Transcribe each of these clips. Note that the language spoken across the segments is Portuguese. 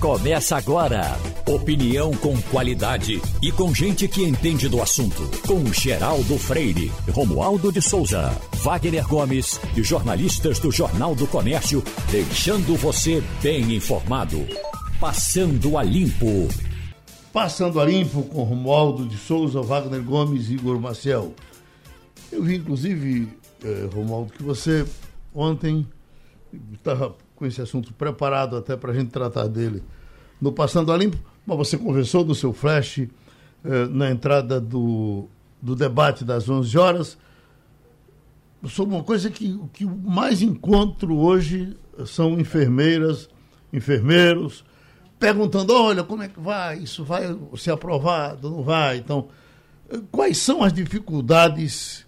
Começa agora. Opinião com qualidade e com gente que entende do assunto. Com Geraldo Freire, Romualdo de Souza, Wagner Gomes e jornalistas do Jornal do Comércio, deixando você bem informado. Passando a Limpo. Passando a Limpo com Romualdo de Souza, Wagner Gomes e Igor Maciel. Eu vi, inclusive, eh, Romualdo, que você ontem estava com esse assunto preparado até para a gente tratar dele no Passando a Limpo, mas você conversou do seu flash eh, na entrada do, do debate das 11 horas sobre uma coisa que, que mais encontro hoje são enfermeiras, enfermeiros, perguntando, olha, como é que vai? Isso vai ser aprovado? Não vai? Então, quais são as dificuldades,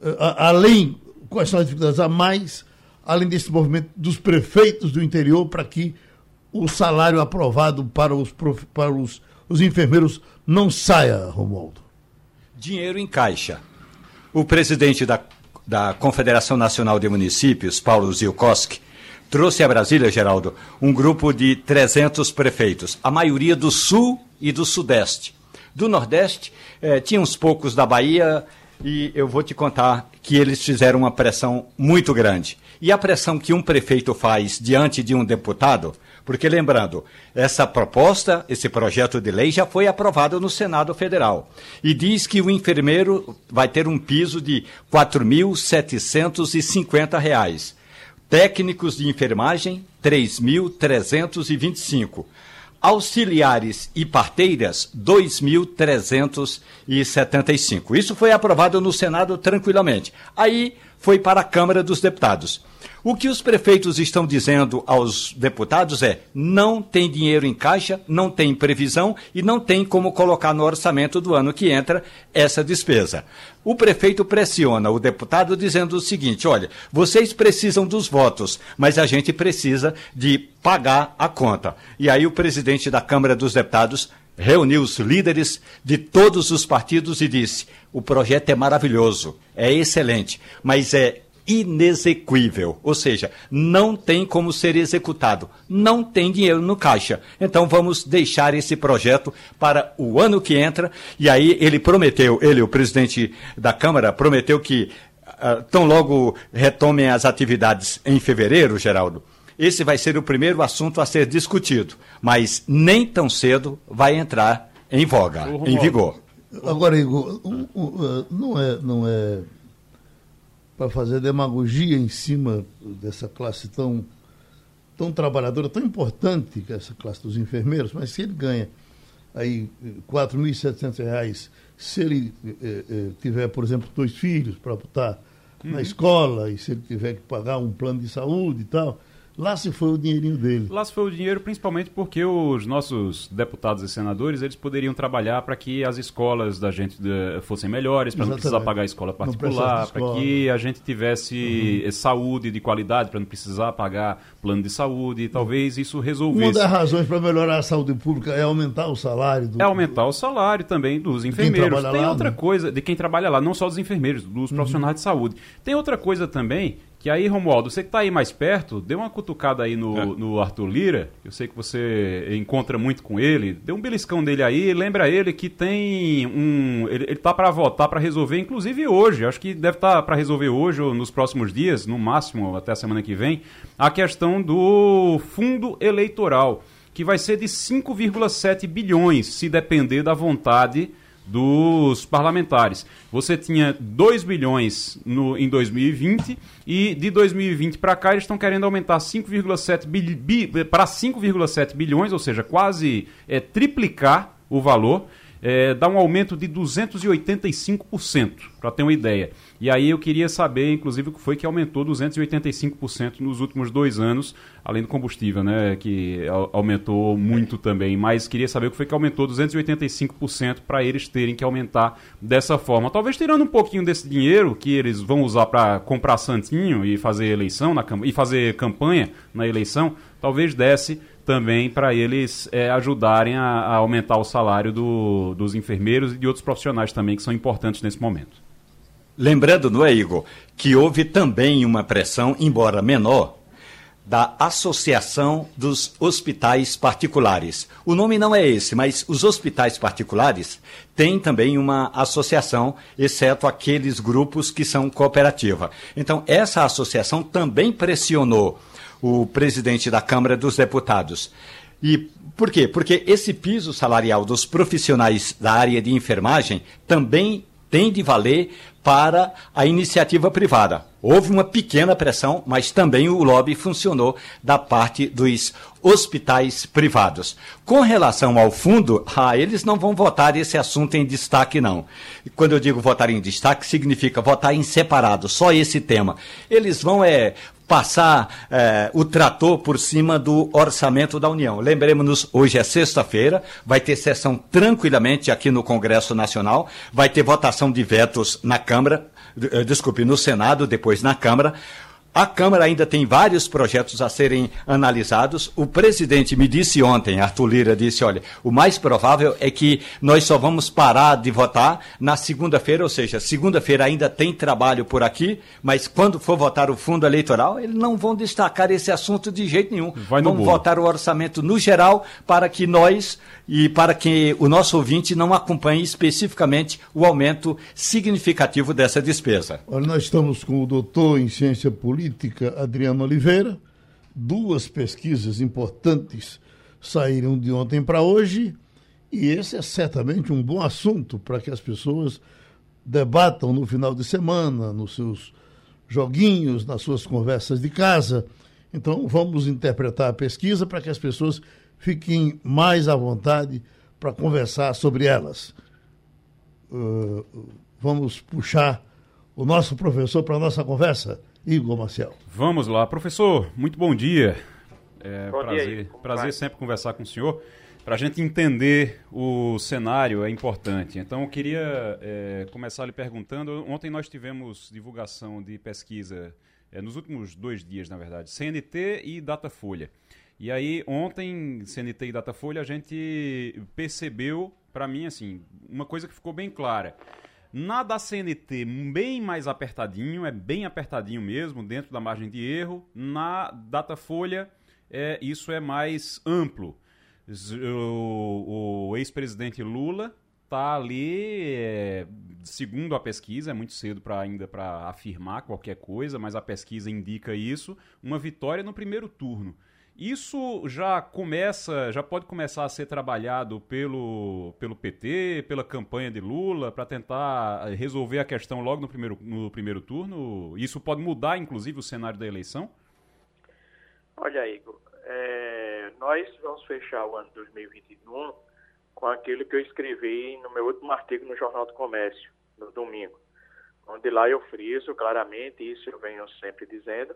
eh, além, quais são as dificuldades a mais além desse movimento dos prefeitos do interior, para que o salário aprovado para os, para os, os enfermeiros não saia, Romualdo? Dinheiro em caixa. O presidente da, da Confederação Nacional de Municípios, Paulo Zilkowski, trouxe a Brasília, Geraldo, um grupo de 300 prefeitos, a maioria do Sul e do Sudeste. Do Nordeste, eh, tinha uns poucos da Bahia, e eu vou te contar que eles fizeram uma pressão muito grande. E a pressão que um prefeito faz diante de um deputado, porque lembrando, essa proposta, esse projeto de lei já foi aprovado no Senado Federal e diz que o enfermeiro vai ter um piso de R$ 4.750. Técnicos de enfermagem, R$ 3.325 auxiliares e parteiras, 2.375. Isso foi aprovado no Senado tranquilamente. Aí foi para a Câmara dos Deputados. O que os prefeitos estão dizendo aos deputados é: não tem dinheiro em caixa, não tem previsão e não tem como colocar no orçamento do ano que entra essa despesa. O prefeito pressiona o deputado dizendo o seguinte: olha, vocês precisam dos votos, mas a gente precisa de pagar a conta. E aí o presidente da Câmara dos Deputados reuniu os líderes de todos os partidos e disse: o projeto é maravilhoso, é excelente, mas é inexequível, ou seja, não tem como ser executado, não tem dinheiro no caixa. Então vamos deixar esse projeto para o ano que entra. E aí ele prometeu, ele, o presidente da Câmara, prometeu que uh, tão logo retomem as atividades em fevereiro, Geraldo. Esse vai ser o primeiro assunto a ser discutido, mas nem tão cedo vai entrar em voga, em vigor. Agora, Igor, um, um, uh, não é, não é para fazer demagogia em cima dessa classe tão, tão trabalhadora, tão importante que é essa classe dos enfermeiros, mas se ele ganha aí R$ 4.700, se ele eh, eh, tiver, por exemplo, dois filhos para botar uhum. na escola, e se ele tiver que pagar um plano de saúde e tal, Lá se foi o dinheirinho dele. Lá se foi o dinheiro, principalmente porque os nossos deputados e senadores eles poderiam trabalhar para que as escolas da gente de, fossem melhores, para não precisar pagar escola particular, para que a gente tivesse uhum. saúde de qualidade, para não precisar pagar plano de saúde. E talvez isso resolvesse. Uma das razões para melhorar a saúde pública é aumentar o salário. Do, é aumentar o salário também dos enfermeiros. Tem lá, outra né? coisa de quem trabalha lá, não só dos enfermeiros, dos uhum. profissionais de saúde. Tem outra coisa também que aí, Romualdo, você que está aí mais perto, dê uma cutucada aí no, é. no Arthur Lira. Eu sei que você encontra muito com ele. Dê um beliscão dele aí. Lembra ele que tem um. Ele, ele tá para votar, para resolver, inclusive hoje. Acho que deve estar tá para resolver hoje ou nos próximos dias, no máximo até a semana que vem, a questão do fundo eleitoral, que vai ser de 5,7 bilhões, se depender da vontade dos parlamentares. Você tinha 2 bilhões no, em 2020 e de 2020 para cá eles estão querendo aumentar 5,7 bi, bi, para 5,7 bilhões, ou seja, quase é, triplicar o valor é, dá um aumento de 285%, para ter uma ideia. E aí eu queria saber, inclusive, o que foi que aumentou 285% nos últimos dois anos, além do combustível, né, que aumentou muito também. Mas queria saber o que foi que aumentou 285% para eles terem que aumentar dessa forma. Talvez tirando um pouquinho desse dinheiro que eles vão usar para comprar santinho e fazer eleição na, e fazer campanha na eleição, talvez desse também para eles é, ajudarem a, a, aumentar o salário do, dos enfermeiros e de outros profissionais também que são importantes nesse momento. Lembrando, não é, Igor, que houve também uma pressão, embora menor, da Associação dos Hospitais Particulares. O nome não é esse, mas os hospitais particulares têm também uma associação, exceto aqueles grupos que são cooperativa. Então, essa associação também pressionou o presidente da Câmara dos Deputados. E por quê? Porque esse piso salarial dos profissionais da área de enfermagem também tem de valer para a iniciativa privada. Houve uma pequena pressão, mas também o lobby funcionou da parte dos hospitais privados. Com relação ao fundo, ah, eles não vão votar esse assunto em destaque, não. Quando eu digo votar em destaque, significa votar em separado, só esse tema. Eles vão é, passar é, o trator por cima do orçamento da União. Lembremos-nos, hoje é sexta-feira, vai ter sessão tranquilamente aqui no Congresso Nacional, vai ter votação de vetos na Câmara, eh, desculpe, no Senado, depois na Câmara. A Câmara ainda tem vários projetos a serem analisados. O presidente me disse ontem, Arthur Lira disse, olha, o mais provável é que nós só vamos parar de votar na segunda-feira, ou seja, segunda-feira ainda tem trabalho por aqui, mas quando for votar o fundo eleitoral, eles não vão destacar esse assunto de jeito nenhum. Vamos votar o orçamento no geral para que nós e para que o nosso ouvinte não acompanhe especificamente o aumento significativo dessa despesa. Olha, nós estamos com o doutor em ciência política política Adriano Oliveira. Duas pesquisas importantes saíram de ontem para hoje e esse é certamente um bom assunto para que as pessoas debatam no final de semana, nos seus joguinhos, nas suas conversas de casa. Então, vamos interpretar a pesquisa para que as pessoas fiquem mais à vontade para conversar sobre elas. Uh, vamos puxar o nosso professor para a nossa conversa. Igor Marcel. Vamos lá. Professor, muito bom dia. É, bom prazer, dia prazer sempre conversar com o senhor. Para a gente entender o cenário é importante. Então, eu queria é, começar lhe perguntando. Ontem nós tivemos divulgação de pesquisa, é, nos últimos dois dias, na verdade, CNT e Datafolha. E aí, ontem, CNT e Datafolha, a gente percebeu, para mim, assim, uma coisa que ficou bem clara. Na da CNT, bem mais apertadinho, é bem apertadinho mesmo, dentro da margem de erro. Na Datafolha, é, isso é mais amplo. O, o ex-presidente Lula está ali, é, segundo a pesquisa, é muito cedo para ainda para afirmar qualquer coisa, mas a pesquisa indica isso, uma vitória no primeiro turno. Isso já começa, já pode começar a ser trabalhado pelo, pelo PT, pela campanha de Lula, para tentar resolver a questão logo no primeiro, no primeiro turno? Isso pode mudar, inclusive, o cenário da eleição? Olha, Igor, é, nós vamos fechar o ano 2021 com aquilo que eu escrevi no meu último artigo no Jornal do Comércio, no domingo, onde lá eu friso claramente, isso eu venho sempre dizendo,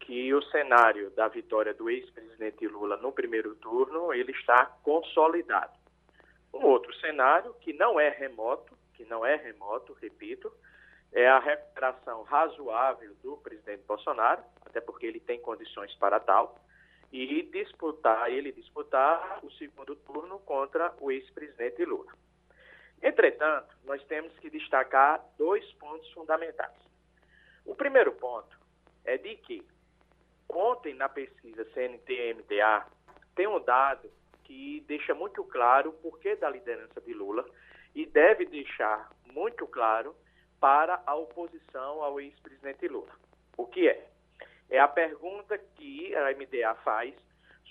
que o cenário da vitória do ex-presidente Lula no primeiro turno ele está consolidado. Um outro cenário que não é remoto, que não é remoto, repito, é a recuperação razoável do presidente Bolsonaro, até porque ele tem condições para tal, e disputar, ele disputar o segundo turno contra o ex-presidente Lula. Entretanto, nós temos que destacar dois pontos fundamentais. O primeiro ponto é de que Ontem, na pesquisa CNT-MTA, tem um dado que deixa muito claro o porquê da liderança de Lula e deve deixar muito claro para a oposição ao ex-presidente Lula. O que é? É a pergunta que a MDA faz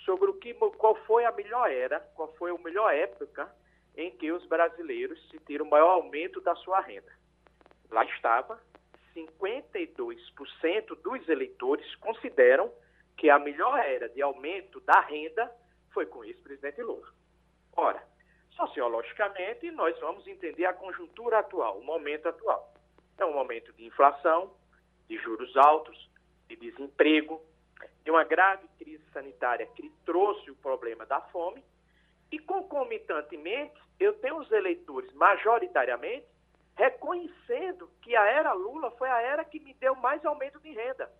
sobre o que, qual foi a melhor era, qual foi a melhor época em que os brasileiros sentiram o maior aumento da sua renda. Lá estava 52% dos eleitores consideram que a melhor era de aumento da renda foi com o ex-presidente Lula. Ora, sociologicamente, nós vamos entender a conjuntura atual, o momento atual. É um momento de inflação, de juros altos, de desemprego, de uma grave crise sanitária que trouxe o problema da fome, e concomitantemente, eu tenho os eleitores majoritariamente reconhecendo que a era Lula foi a era que me deu mais aumento de renda.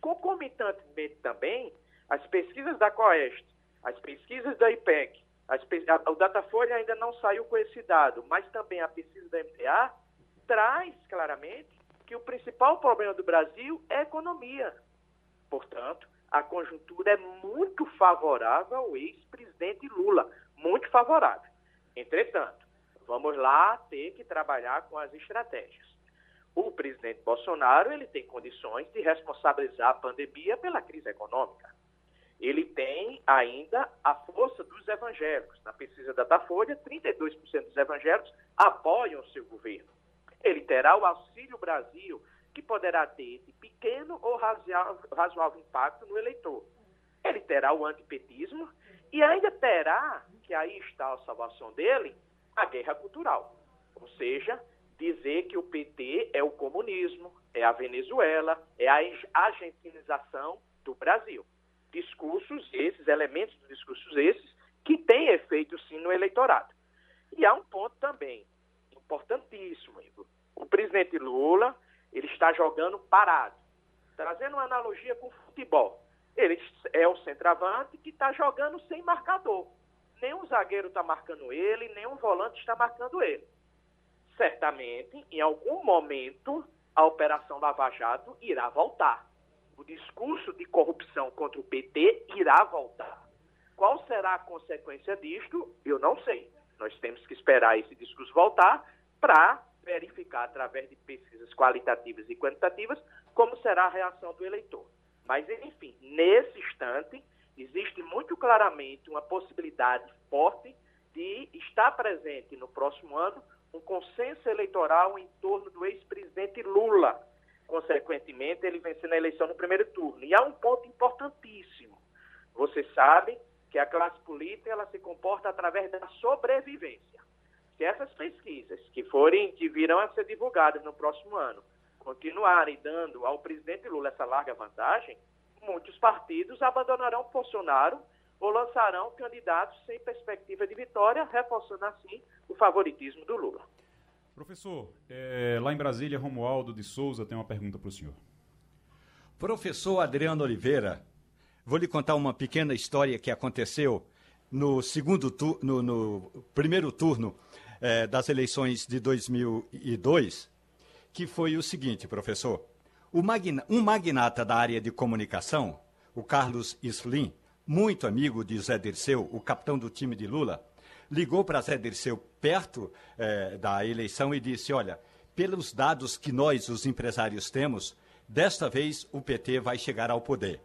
Concomitantemente também, as pesquisas da Coeste, as pesquisas da IPEC, a, o Datafolha ainda não saiu com esse dado, mas também a pesquisa da MTA traz claramente que o principal problema do Brasil é a economia. Portanto, a conjuntura é muito favorável ao ex-presidente Lula, muito favorável. Entretanto, vamos lá ter que trabalhar com as estratégias. O presidente Bolsonaro ele tem condições de responsabilizar a pandemia pela crise econômica. Ele tem ainda a força dos evangélicos. Na pesquisa da Datafolha, 32% dos evangélicos apoiam o seu governo. Ele terá o Auxílio Brasil, que poderá ter esse pequeno ou razoável impacto no eleitor. Ele terá o antipetismo e ainda terá, que aí está a salvação dele, a guerra cultural. Ou seja, dizer que o PT é o comunismo, é a Venezuela, é a argentinização do Brasil. Discursos esses, elementos de discursos esses, que têm efeito sim no eleitorado. E há um ponto também, importantíssimo, Igor. O presidente Lula ele está jogando parado. Trazendo uma analogia com o futebol. Ele é o centroavante que está jogando sem marcador. Nenhum zagueiro está marcando ele, nenhum volante está marcando ele. Certamente, em algum momento, a Operação Lava Jato irá voltar. O discurso de corrupção contra o PT irá voltar. Qual será a consequência disto? Eu não sei. Nós temos que esperar esse discurso voltar para verificar através de pesquisas qualitativas e quantitativas como será a reação do eleitor. Mas, enfim, nesse instante, existe muito claramente uma possibilidade forte de estar presente no próximo ano um consenso eleitoral em torno do ex-presidente Lula. Consequentemente, ele vencendo a eleição no primeiro turno. E há um ponto importantíssimo. Você sabe que a classe política ela se comporta através da sobrevivência. Se essas pesquisas que forem, que virão a ser divulgadas no próximo ano, continuarem dando ao presidente Lula essa larga vantagem, muitos partidos abandonarão Bolsonaro ou lançarão candidatos sem perspectiva de vitória, reforçando assim o favoritismo do Lula. Professor, é, lá em Brasília, Romualdo de Souza tem uma pergunta para o senhor. Professor Adriano Oliveira, vou lhe contar uma pequena história que aconteceu no segundo tu, no, no primeiro turno é, das eleições de 2002, que foi o seguinte, professor. Magna, um magnata da área de comunicação, o Carlos Slim, muito amigo de Zé Dirceu, o capitão do time de Lula, ligou para Zé Dirceu perto é, da eleição e disse: Olha, pelos dados que nós, os empresários, temos, desta vez o PT vai chegar ao poder.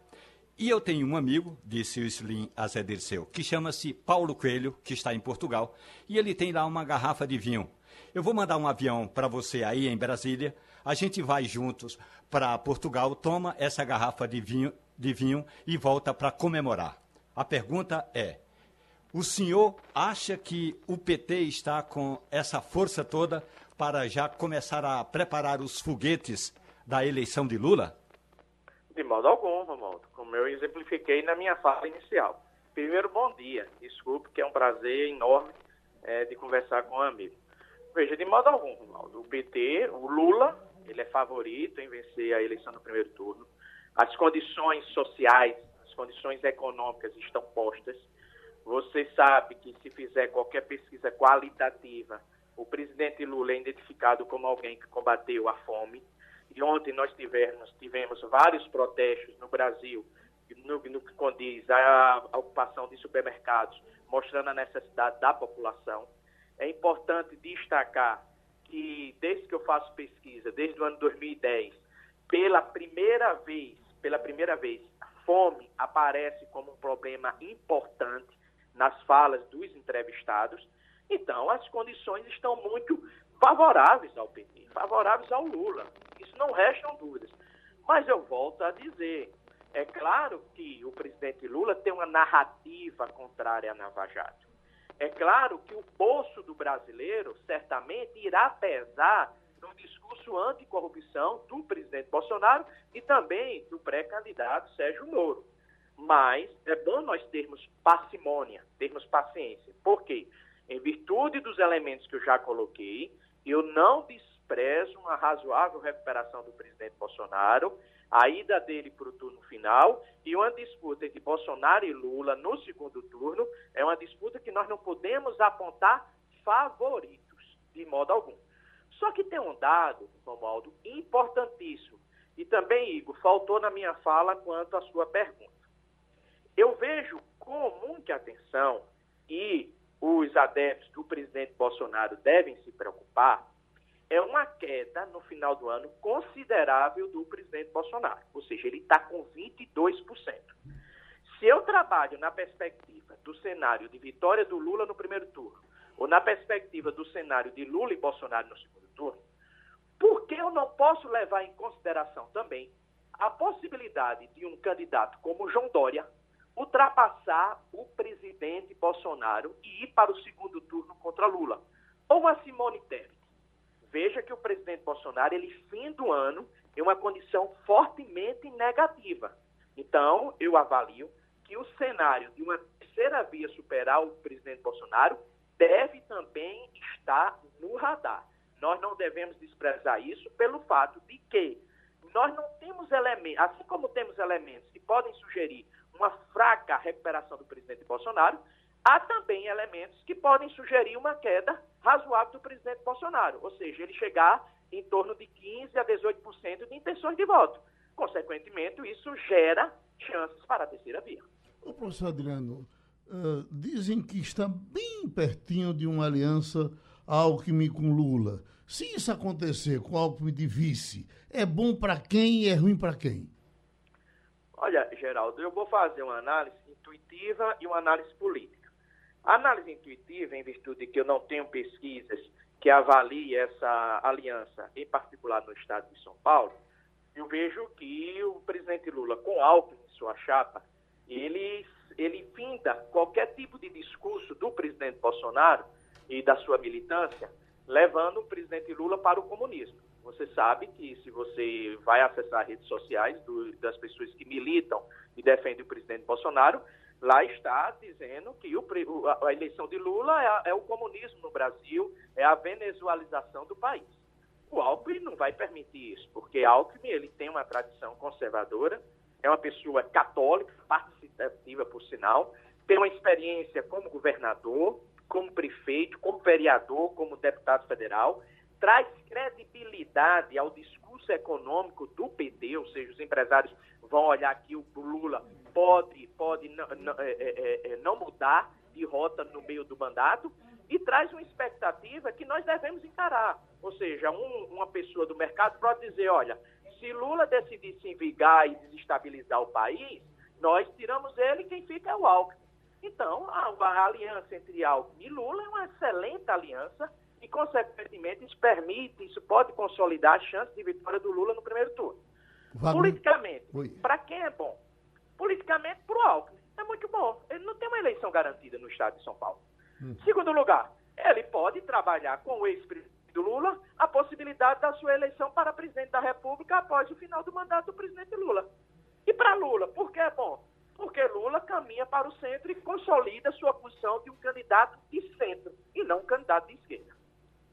E eu tenho um amigo, disse o Slim a Zé Dirceu, que chama-se Paulo Coelho, que está em Portugal, e ele tem lá uma garrafa de vinho. Eu vou mandar um avião para você aí em Brasília, a gente vai juntos para Portugal, toma essa garrafa de vinho, de vinho e volta para comemorar. A pergunta é: o senhor acha que o PT está com essa força toda para já começar a preparar os foguetes da eleição de Lula? De modo algum, Romualdo, como eu exemplifiquei na minha fala inicial. Primeiro, bom dia. Desculpe, que é um prazer enorme é, de conversar com um amigo. Veja, de modo algum, Romualdo, o PT, o Lula, ele é favorito em vencer a eleição no primeiro turno. As condições sociais, as condições econômicas estão postas. Você sabe que se fizer qualquer pesquisa qualitativa, o presidente Lula é identificado como alguém que combateu a fome, e ontem nós tivemos, tivemos vários protestos no Brasil, no, no que condiz à, ocupação de supermercados, mostrando a necessidade da população. É importante destacar que, desde que eu faço pesquisa, desde o ano 2010, pela primeira vez, pela primeira vez, fome aparece como um problema importante nas falas dos entrevistados. Então, as condições estão muito favoráveis ao PT, favoráveis ao Lula. Isso não restam dúvidas. Mas eu volto a dizer, é claro que o presidente Lula tem uma narrativa contrária à Nava Jato. É claro que o bolso do brasileiro certamente irá pesar no discurso anticorrupção do presidente Bolsonaro e também do pré-candidato Sérgio Moro. Mas é bom nós termos parcimônia, termos paciência. Por quê? Em virtude dos elementos que eu já coloquei, eu não desprezo uma razoável recuperação do presidente Bolsonaro, a ida dele para o turno final e uma disputa entre Bolsonaro e Lula no segundo turno é uma disputa que nós não podemos apontar favoritos, de modo algum. Só que tem um dado, Romualdo, importantíssimo, e também, Igor, faltou na minha fala quanto à sua pergunta. Eu vejo com muita atenção e os adeptos do presidente Bolsonaro devem se preocupar é uma queda no final do ano considerável do presidente Bolsonaro. Ou seja, ele está com 22%. Se eu trabalho na perspectiva do cenário de vitória do Lula no primeiro turno, ou na perspectiva do cenário de Lula e Bolsonaro no segundo turno, por que eu não posso levar em consideração também a possibilidade de um candidato como João Dória ultrapassar o presidente Bolsonaro e ir para o segundo turno contra Lula? Ou a Simone Tebet? Veja que o presidente Bolsonaro, ele fim do ano, em uma condição fortemente negativa. Então, eu avalio que o cenário de uma terceira via superar o presidente Bolsonaro deve também estar no radar. Nós não devemos desprezar isso pelo fato de que nós não temos elementos, assim como temos elementos que podem sugerir uma fraca recuperação do presidente Bolsonaro, há também elementos que podem sugerir uma queda razoável do presidente Bolsonaro, ou seja, ele chegar em torno de 15% a 18% de intenções de voto. Consequentemente, isso gera chances para a terceira via. O professor Adriano, uh, dizem que está bem pertinho de uma aliança Alckmin com Lula. Se isso acontecer com Alckmin de vice, é bom para quem e é ruim para quem? Olha, Geraldo, eu vou fazer uma análise intuitiva e uma análise política. Análise intuitiva, em virtude de que eu não tenho pesquisas que avaliem essa aliança, em particular no estado de São Paulo, eu vejo que o presidente Lula, com Alckmin em sua chapa, ele, ele finda qualquer tipo de discurso do presidente Bolsonaro e da sua militância, levando o presidente Lula para o comunismo. Você sabe que se você vai acessar redes sociais do, das pessoas que militam e defendem o presidente Bolsonaro, lá está dizendo que o, a eleição de Lula é, é, o comunismo no Brasil, é a venezualização do país. O Alckmin não vai permitir isso, porque Alckmin ele tem uma tradição conservadora, é uma pessoa católica, participativa por sinal, tem uma experiência como governador, como prefeito, como vereador, como deputado federal, traz credibilidade ao discurso econômico do PT, ou seja, os empresários vão olhar que o Lula pode, pode não, não, é, é, é, é, não mudar de rota no meio do mandato e traz uma expectativa que nós devemos encarar. Ou seja, um, uma pessoa do mercado pode dizer, olha, se Lula decidir se envigar e desestabilizar o país, nós tiramos ele e quem fica é o Alckmin. Então, a, a aliança entre Alckmin e Lula é uma excelente aliança e, consequentemente, isso permite, isso pode consolidar a chance de vitória do Lula no primeiro turno. Politicamente, para quem é bom? Politicamente, para o Alckmin. É muito bom. Ele não tem uma eleição garantida no estado de São Paulo. Hum. Segundo lugar, ele pode trabalhar com o ex-presidente do Lula a possibilidade da sua eleição para presidente da República após o final do mandato do presidente Lula. E para Lula, por que é bom? Porque Lula caminha para o centro e consolida sua posição de um candidato de centro e não um candidato de esquerda.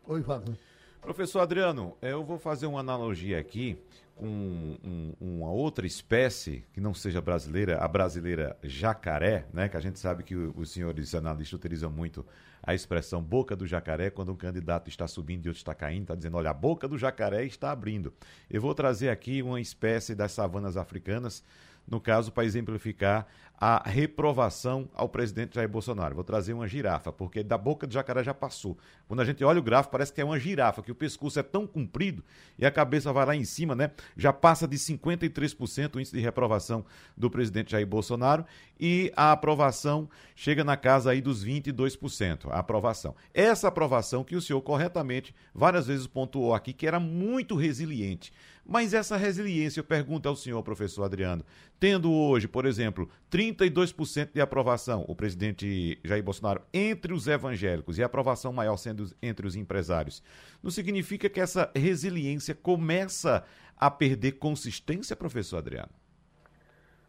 Oi, Wagner. Professor Adriano, eu vou fazer uma analogia aqui com um, uma outra espécie que não seja brasileira, a brasileira jacaré, né? Que a gente sabe que os senhores analistas utilizam muito a expressão boca do jacaré quando um candidato está subindo e outro está caindo, está dizendo, olha, a boca do jacaré está abrindo. Eu vou trazer aqui uma espécie das savanas africanas no caso, para exemplificar a reprovação ao presidente Jair Bolsonaro. Vou trazer uma girafa, porque da boca do jacaré já passou. Quando a gente olha o gráfico, parece que é uma girafa, que o pescoço é tão comprido e a cabeça vai lá em cima, né? Já passa de 53% o índice de reprovação do presidente Jair Bolsonaro e a aprovação chega na casa aí dos 22%, a aprovação. Essa aprovação que o senhor corretamente várias vezes pontuou aqui, que era muito resiliente. Mas essa resiliência, eu pergunto ao senhor, professor Adriano, tendo hoje, por exemplo, 32% de aprovação, o presidente Jair Bolsonaro, entre os evangélicos e a aprovação maior sendo entre os empresários, não significa que essa resiliência começa a perder consistência, professor Adriano?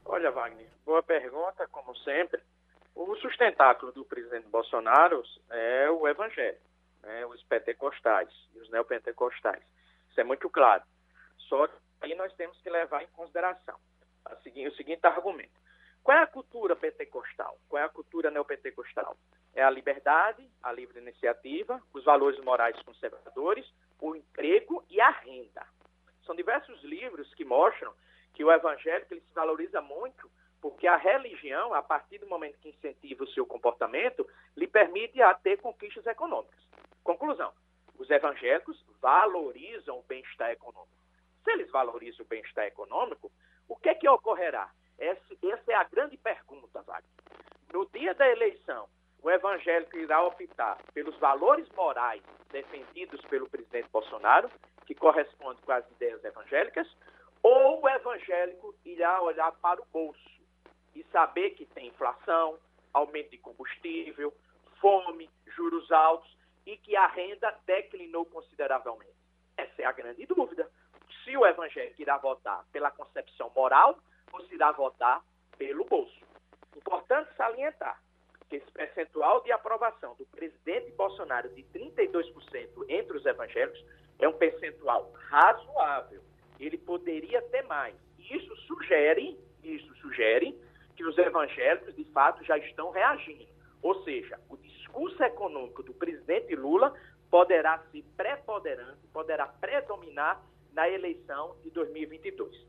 Olha, Wagner, boa pergunta, como sempre. O sustentáculo do presidente Bolsonaro é o evangelho, né, os pentecostais e os neopentecostais. Isso é muito claro. Só que aí nós temos que levar em consideração o seguinte argumento. Qual é a cultura pentecostal? Qual é a cultura neopentecostal? É a liberdade, a livre iniciativa, os valores morais conservadores, o emprego e a renda. São diversos livros que mostram que o evangélico ele se valoriza muito Porque a religião, a partir do momento que incentiva o seu comportamento, lhe permite a ter conquistas econômicas. Conclusão: os evangélicos valorizam o bem-estar econômico. Se eles valorizam o bem-estar econômico, o que é que ocorrerá? Essa, é a grande pergunta, Wagner. No dia da eleição, o evangélico irá optar pelos valores morais defendidos pelo presidente Bolsonaro, que corresponde com as ideias evangélicas, ou o evangélico irá olhar para o bolso e saber que tem inflação, aumento de combustível, fome, juros altos e que a renda declinou consideravelmente. Essa é a grande dúvida. Se o evangélico irá votar pela concepção moral ou se irá votar pelo bolso. Importante salientar que esse percentual de aprovação do presidente Bolsonaro de 32% entre os evangélicos é um percentual razoável. Ele poderia ter mais. Isso sugere, isso sugere que os evangélicos de fato já estão reagindo. Ou seja, o discurso econômico do presidente Lula poderá ser preponderante, poderá predominar na eleição de 2022.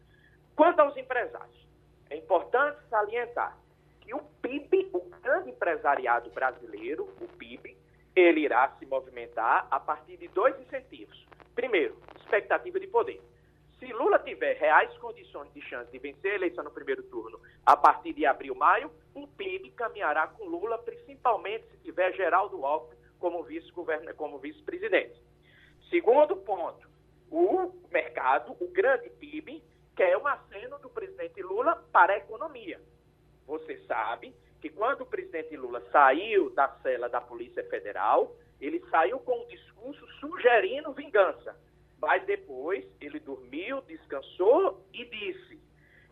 Quanto aos empresários, é importante salientar que o PIB, o grande empresariado brasileiro, o PIB, ele irá se movimentar a partir de dois incentivos. Primeiro, expectativa de poder. Se Lula tiver reais condições de chance de vencer a eleição no primeiro turno a partir de abril, maio, o PIB caminhará com Lula, principalmente se tiver Geraldo Alckmin como vice-presidente. Como vice Segundo ponto, o mercado, o grande PIB, quer um aceno do presidente Lula para a economia. Você sabe que quando o presidente Lula saiu da cela da Polícia Federal, ele saiu com um discurso sugerindo vingança. Mas depois ele dormiu, descansou e disse: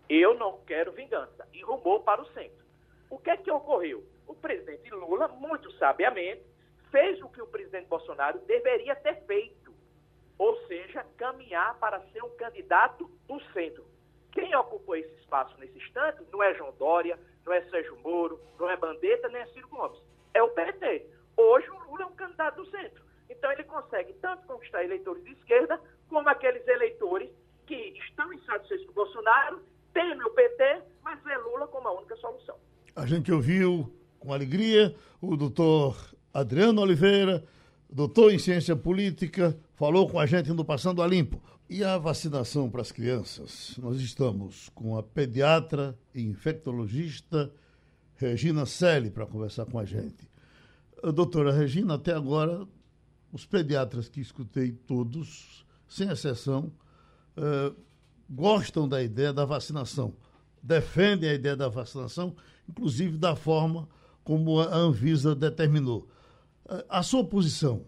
Eu não quero vingança. E rumou para o centro. O que é que ocorreu? O presidente Lula, muito sabiamente, fez o que o presidente Bolsonaro deveria ter feito. Ou seja, caminhar para ser um candidato do centro. Quem ocupou esse espaço nesse instante não é João Dória, não é Sérgio Moro, não é Bandeta, nem é Ciro Gomes. É o PT. Hoje o Lula é um candidato do centro. Então ele consegue tanto conquistar eleitores de esquerda, como aqueles eleitores que estão insatisfeitos com o Bolsonaro, temem o PT, mas vê Lula como a única solução. A gente ouviu com alegria o doutor Adriano Oliveira, doutor em ciência política, falou com a gente no Passando a Limpo. E a vacinação para as crianças? Nós estamos com a pediatra e infectologista Regina Selle para conversar com a gente. A doutora Regina, até agora, os pediatras que escutei todos, sem exceção, uh, gostam da ideia da vacinação, defendem a ideia da vacinação, inclusive da forma como a Anvisa determinou. Uh, a sua posição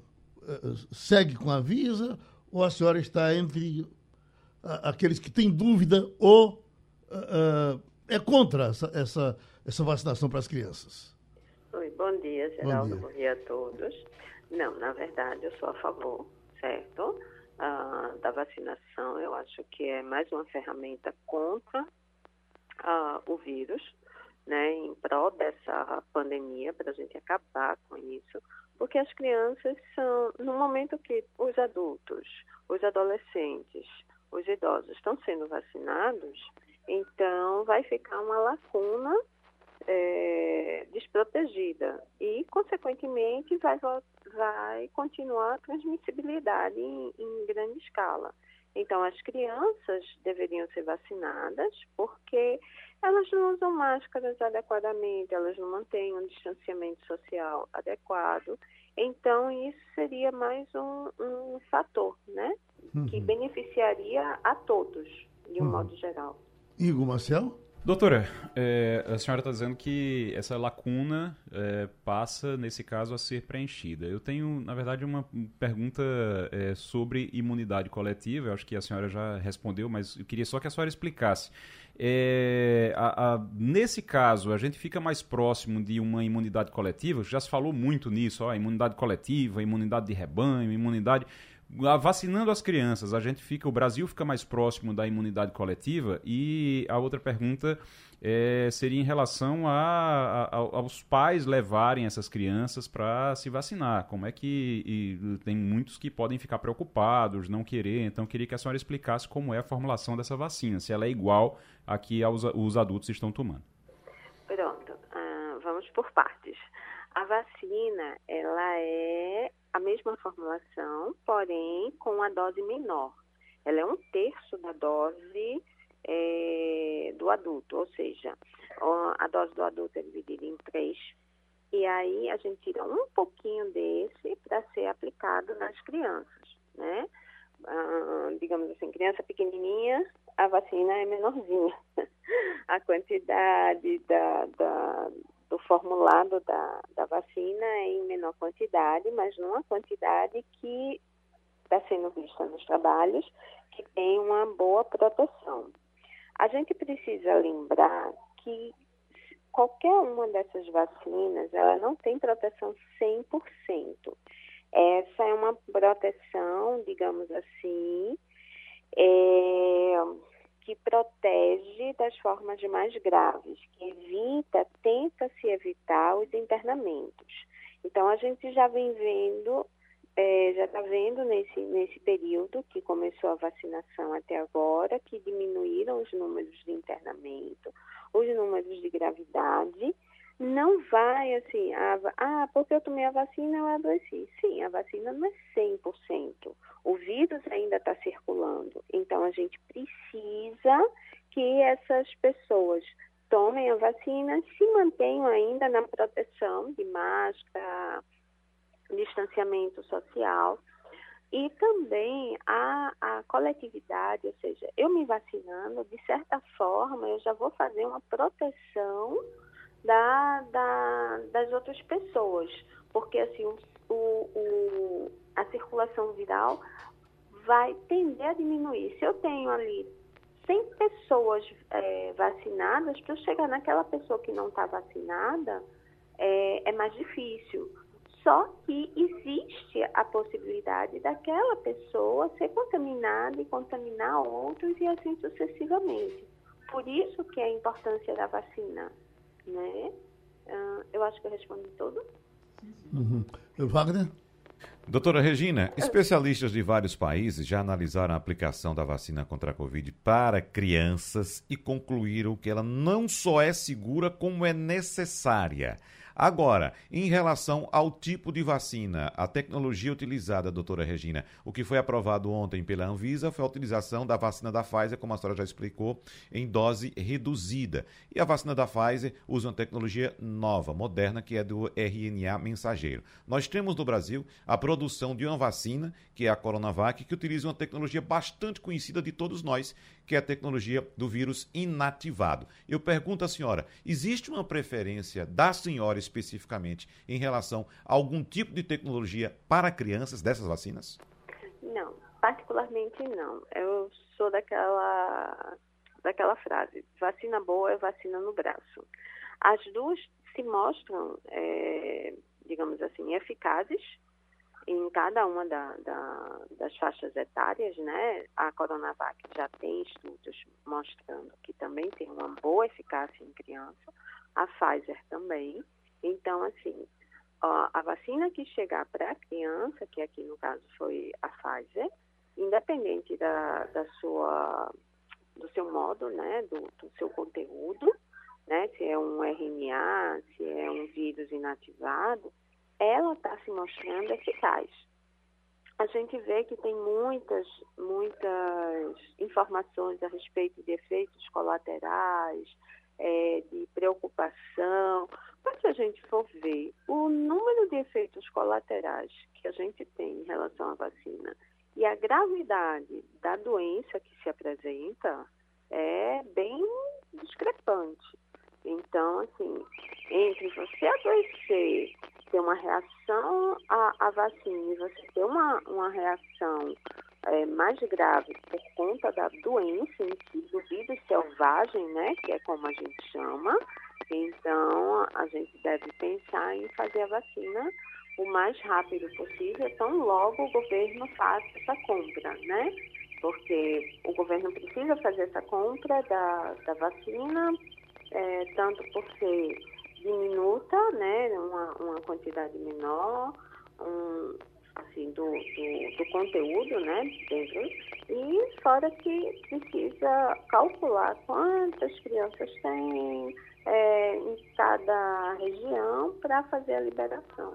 segue com a Anvisa ou a senhora está entre aqueles que têm dúvida ou uh, é contra essa, essa, essa vacinação para as crianças? Oi, bom dia, Geraldo. Bom dia. bom dia a todos. Não, na verdade, eu sou a favor, certo? Uh, da vacinação. Eu acho que é mais uma ferramenta contra uh, o vírus, né, em prol dessa pandemia, para a gente acabar com isso, porque as crianças são, no momento que os adultos, os adolescentes, os idosos estão sendo vacinados, então vai ficar uma lacuna é, desprotegida e, consequentemente, vai, vai continuar a transmissibilidade em, em grande escala. Então, as crianças deveriam ser vacinadas porque elas não usam máscaras adequadamente, elas não mantêm um distanciamento social adequado. Então, isso seria mais um, um fator, né? Uhum. Que beneficiaria a todos, de um uhum. modo geral. Igor Marcel? Doutora, é, a senhora está dizendo que essa lacuna é, passa, nesse caso, a ser preenchida. Eu tenho, na verdade, uma pergunta é, sobre imunidade coletiva. Eu acho que a senhora já respondeu, mas eu queria só que a senhora explicasse. É, a, a, nesse caso, a gente fica mais próximo de uma imunidade coletiva. Já se falou muito nisso, ó, imunidade coletiva, imunidade de rebanho, imunidade vacinando as crianças, a gente fica, o Brasil fica mais próximo da imunidade coletiva e a outra pergunta é, seria em relação a, a, aos pais levarem essas crianças para se vacinar. Como é que e, tem muitos que podem ficar preocupados, não querer. Então, queria que a senhora explicasse como é a formulação dessa vacina, se ela é igual a que os adultos estão tomando. vamos por partes. A vacina, ela é a mesma formulação, porém com a dose menor. Ela é um terço da dose é, do adulto, ou seja, a dose do adulto é dividida em três, e aí a gente tira um pouquinho desse para ser aplicado nas crianças, né? Ah, digamos assim, criança pequenininha, a vacina é menorzinha. a quantidade da, da, do formulado da, da vacina em menor quantidade, mas numa quantidade que está sendo vista nos trabalhos, que tem uma boa proteção. A gente precisa lembrar que qualquer uma dessas vacinas, ela não tem proteção 100%. Essa é uma proteção, digamos assim, é, que protege das formas mais graves, que evita, tenta se evitar os internamentos. Então, a gente já vem vendo, é, já está vendo nesse, nesse período que começou a vacinação até agora, que diminuíram os números de internamento, os números de gravidade, não vai assim, ah, porque eu tomei a vacina, eu adoeci. Sim, a vacina não é 100%. O vírus ainda está circulando. Então, a gente precisa que essas pessoas tomem a vacina, se mantenham ainda na proteção de máscara, distanciamento social. E também a, a coletividade, ou seja, eu me vacinando, de certa forma, eu já vou fazer uma proteção da, da, das outras pessoas, porque assim o, o, a circulação viral vai tender a diminuir. Se eu tenho ali 100 pessoas é, vacinadas, para eu chegar naquela pessoa que não está vacinada, é, é mais difícil. Só que existe a possibilidade daquela pessoa ser contaminada e contaminar outros e assim sucessivamente. Por isso que é a importância da vacina né? Uh, eu acho que eu respondi tudo. Uhum. Wagner? Doutora Regina, especialistas de vários países já analisaram a aplicação da vacina contra a Covid para crianças e concluíram que ela não só é segura, como é necessária. Agora, em relação ao tipo de vacina, a tecnologia utilizada, doutora Regina, o que foi aprovado ontem pela Anvisa foi a utilização da vacina da Pfizer, como a senhora já explicou, em dose reduzida. E a vacina da Pfizer usa uma tecnologia nova, moderna, que é do RNA mensageiro. Nós temos no Brasil a produção de uma vacina, que é a Coronavac, que utiliza uma tecnologia bastante conhecida de todos nós, que é a tecnologia do vírus inativado. Eu pergunto à senhora: existe uma preferência da senhora especificamente em relação a algum tipo de tecnologia para crianças dessas vacinas? Não, particularmente não. Eu sou daquela daquela frase: vacina boa é vacina no braço. As duas se mostram, é, digamos assim, eficazes em cada uma da, da, das faixas etárias, né? A Coronavac já tem estudos mostrando que também tem uma boa eficácia em criança, a Pfizer também. Então, assim, ó, a vacina que chegar para a criança, que aqui no caso foi a Pfizer, independente da, da sua, do seu modo, né, do, do seu conteúdo, né, se é um RNA, se é um vírus inativado, ela está se mostrando eficaz. A gente vê que tem muitas, muitas informações a respeito de efeitos colaterais, é, de preocupação. Mas se a gente for ver o número de efeitos colaterais que a gente tem em relação à vacina e a gravidade da doença que se apresenta, é bem discrepante. Então, assim, entre você adoecer uma reação à, à vacina e você ter uma, uma reação é, mais grave por conta da doença em si, do vírus selvagem, né, que é como a gente chama, então a gente deve pensar em fazer a vacina o mais rápido possível, tão logo o governo faça essa compra, né? Porque o governo precisa fazer essa compra da, da vacina, é, tanto por ser diminuta, né, uma, uma quantidade menor, um, assim, do, do, do, conteúdo, né, dentro, e fora que precisa calcular quantas crianças tem é, em cada região para fazer a liberação.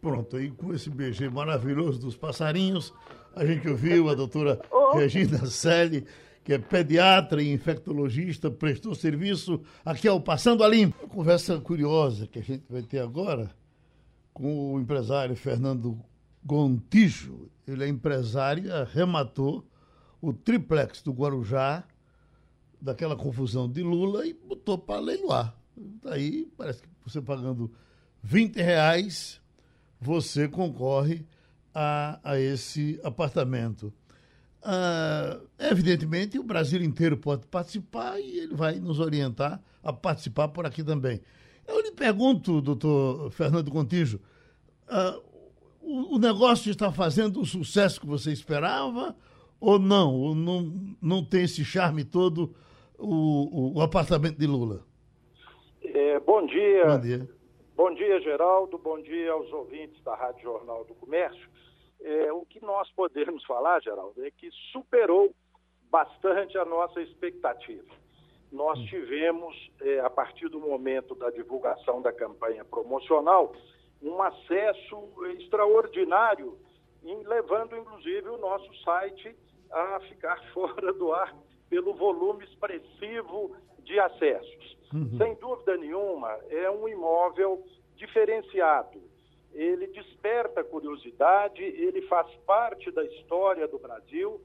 Pronto, aí com esse BG maravilhoso dos passarinhos, a gente ouviu a doutora. Regina Selle, que é pediatra e infectologista, prestou serviço aqui ao Passando a Limpo. Uma conversa curiosa que a gente vai ter agora com o empresário Fernando Gontijo. Ele é empresário, arrematou o triplex do Guarujá, daquela confusão de Lula, e botou para leiloar. Daí parece que você pagando 20 reais, você concorre a, a esse apartamento. Ah, evidentemente, o Brasil inteiro pode participar e ele vai nos orientar a participar por aqui também. Eu lhe pergunto, doutor Fernando Contijo, uh, o, o, negócio está fazendo o sucesso que você esperava ou não? Ou não, não tem esse charme todo o, o, o apartamento de Lula? É, bom dia. Bom dia. Bom dia, Geraldo. Bom dia aos ouvintes da Rádio Jornal do Comércio. É, o que nós podemos falar, Geraldo, é que superou bastante a nossa expectativa nós tivemos, é, a partir do momento da divulgação da campanha promocional, um acesso extraordinário, levando inclusive o nosso site a ficar fora do ar pelo volume expressivo de acessos. Uhum. Sem dúvida nenhuma, é um imóvel diferenciado. Ele desperta curiosidade, ele faz parte da história do Brasil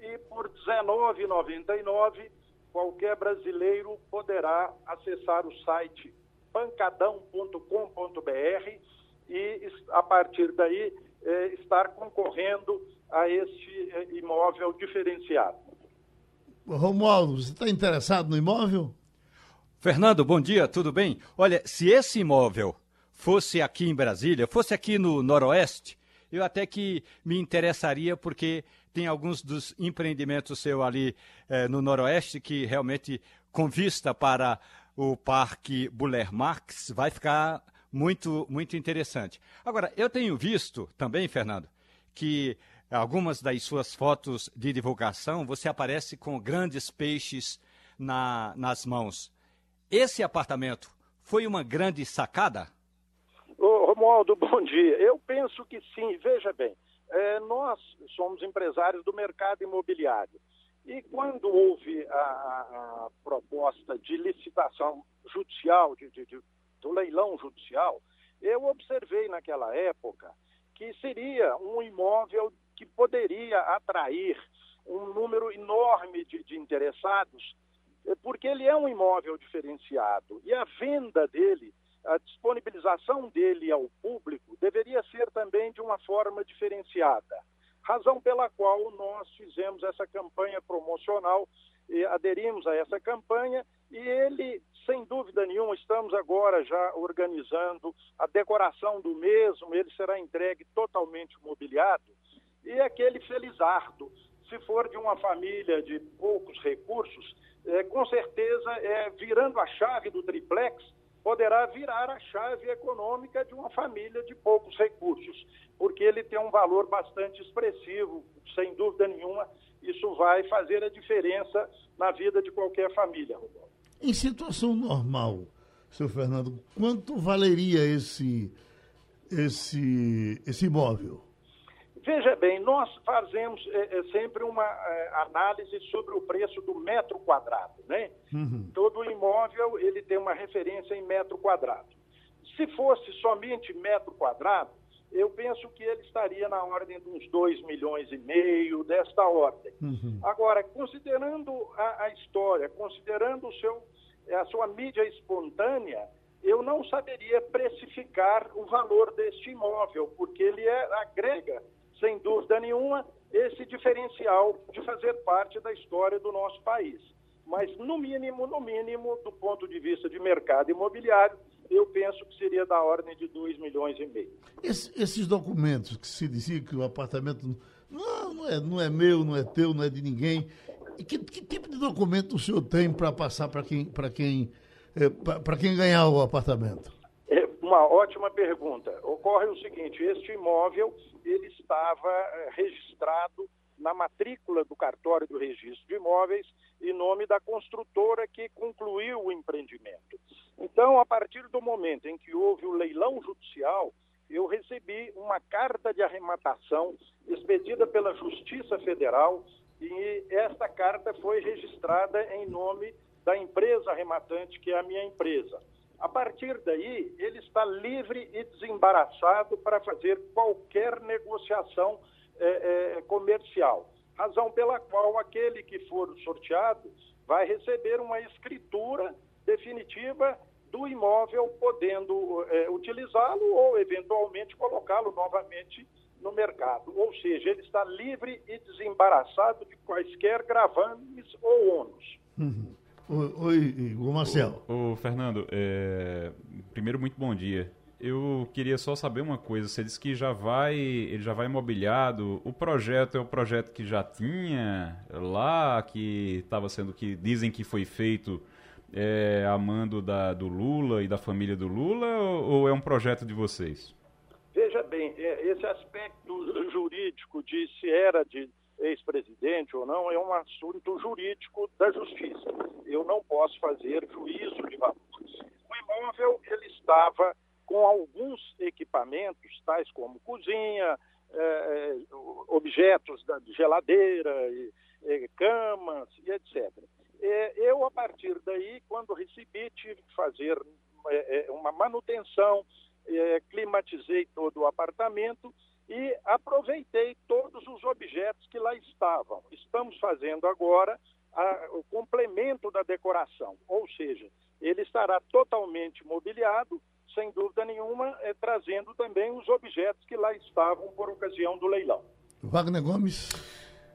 e por R$19,99 qualquer brasileiro poderá acessar o site pancadão.com.br e, a partir daí, é, estar concorrendo a este é, imóvel diferenciado. Romualdo, você está interessado no imóvel? Fernando, bom dia, tudo bem? Olha, se esse imóvel fosse aqui em Brasília, fosse aqui no Noroeste, eu até que me interessaria porque tem alguns dos empreendimentos seu ali eh, no Noroeste que realmente com vista para o Parque Buller Marx vai ficar muito muito interessante. Agora, eu tenho visto também, Fernando, que algumas das suas fotos de divulgação você aparece com grandes peixes na, nas mãos. Esse apartamento foi uma grande sacada? Romualdo, bom dia. Eu penso que sim. Veja bem, é, nós somos empresários do mercado imobiliário. E quando houve a, a proposta de licitação judicial, de, de, de, do leilão judicial, eu observei naquela época que seria um imóvel que poderia atrair um número enorme de, de interessados, porque ele é um imóvel diferenciado e a venda dele a disponibilização dele ao público deveria ser também de uma forma diferenciada. Razão pela qual nós fizemos essa campanha promocional, aderimos a essa campanha e ele, sem dúvida nenhuma, estamos agora já organizando a decoração do mesmo, ele será entregue totalmente mobiliado. E aquele felizardo, se for de uma família de poucos recursos, é, com certeza, é, virando a chave do triplex, poderá virar a chave econômica de uma família de poucos recursos, porque ele tem um valor bastante expressivo, sem dúvida nenhuma, isso vai fazer a diferença na vida de qualquer família. Em situação normal, seu Fernando, quanto valeria esse, esse, esse imóvel? Veja bem, nós fazemos é, é, sempre uma é, análise sobre o preço do metro quadrado, né? Uhum. Todo imóvel ele tem uma referência em metro quadrado. Se fosse somente metro quadrado, eu penso que ele estaria na ordem de uns 2 milhões e meio, desta ordem. Uhum. Agora, considerando a, a, história, considerando o seu, a sua mídia espontânea, eu não saberia precificar o valor deste imóvel, porque ele é, agrega sem dúvida nenhuma, esse diferencial de fazer parte da história do nosso país. Mas, no mínimo, no mínimo, do ponto de vista de mercado imobiliário, eu penso que seria da ordem de 2 milhões e meio. Esse, esses documentos que se dizia que o apartamento não, não, é, não é meu, não é teu, não é de ninguém. Que, que tipo de documento o senhor tem para passar para quem, quem, é, quem ganhar o apartamento? Ótima pergunta. Ocorre o seguinte, este imóvel ele estava eh, registrado na matrícula do cartório do registro de imóveis em nome da construtora que concluiu o empreendimento. Então, a partir do momento em que houve o leilão judicial, eu recebi uma carta de arrematação expedida pela Justiça Federal e esta carta foi registrada em nome da empresa arrematante, que é a minha empresa. A partir daí, ele está livre e desembaraçado para fazer qualquer negociação é, é, comercial. Razão pela qual aquele que for sorteado vai receber uma escritura definitiva do imóvel, podendo é, utilizá-lo ou, eventualmente, colocá-lo novamente no mercado. Ou seja, ele está livre e desembaraçado de quaisquer gravames ou ônus. Uhum. Oi, Oi Marcelo. Ô, Fernando, é... primeiro, muito bom dia. Eu queria só saber uma coisa. Você disse que já vai, ele já vai imobiliado. O projeto é o projeto que já tinha lá, que estava sendo que dizem que foi feito é, a mando da, do Lula e da família do Lula, ou, ou é um projeto de vocês? Veja bem, é, esse aspecto jurídico de se era de ex-presidente ou não é um assunto jurídico da justiça. Eu não posso fazer juízo de valor. O imóvel ele estava com alguns equipamentos, tais como cozinha, é, é objetos da geladeira, é, camas e etc. É, eu, a partir daí, quando recebi, tive que fazer uma manutenção, climatizei todo o apartamento e aproveitei todos os objetos que lá estavam. Estamos fazendo agora a, o complemento da decoração, ou seja, ele estará totalmente mobiliado sem dúvida nenhuma, é, trazendo também os objetos que lá estavam por ocasião do leilão. Wagner Gomes.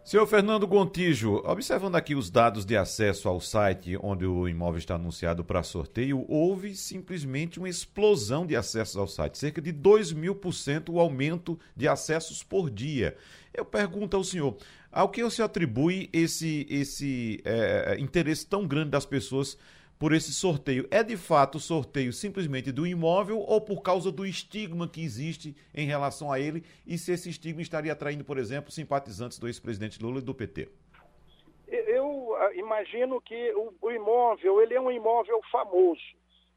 Senhor Fernando Gontijo, observando aqui os dados de acesso ao site onde o imóvel está anunciado para sorteio, houve simplesmente uma explosão de acessos ao site, cerca de 2 mil por cento o aumento de acessos por dia. Eu pergunto ao senhor, ao que você atribui esse, esse é, interesse tão grande das pessoas por esse sorteio. É de fato sorteio simplesmente do imóvel ou por causa do estigma que existe em relação a ele e se esse estigma estaria atraindo, por exemplo, simpatizantes do ex-presidente Lula e do PT? Eu ah, imagino que o, o imóvel, ele é um imóvel famoso.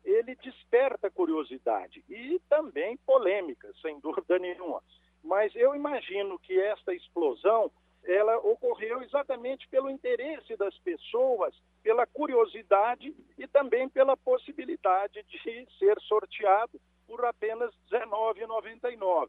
Ele desperta curiosidade e também polêmica, sem dúvida nenhuma. Mas eu imagino que esta explosão ela ocorreu exatamente pelo interesse das pessoas, pela curiosidade e também pela possibilidade de ser sorteado por apenas R$19,99.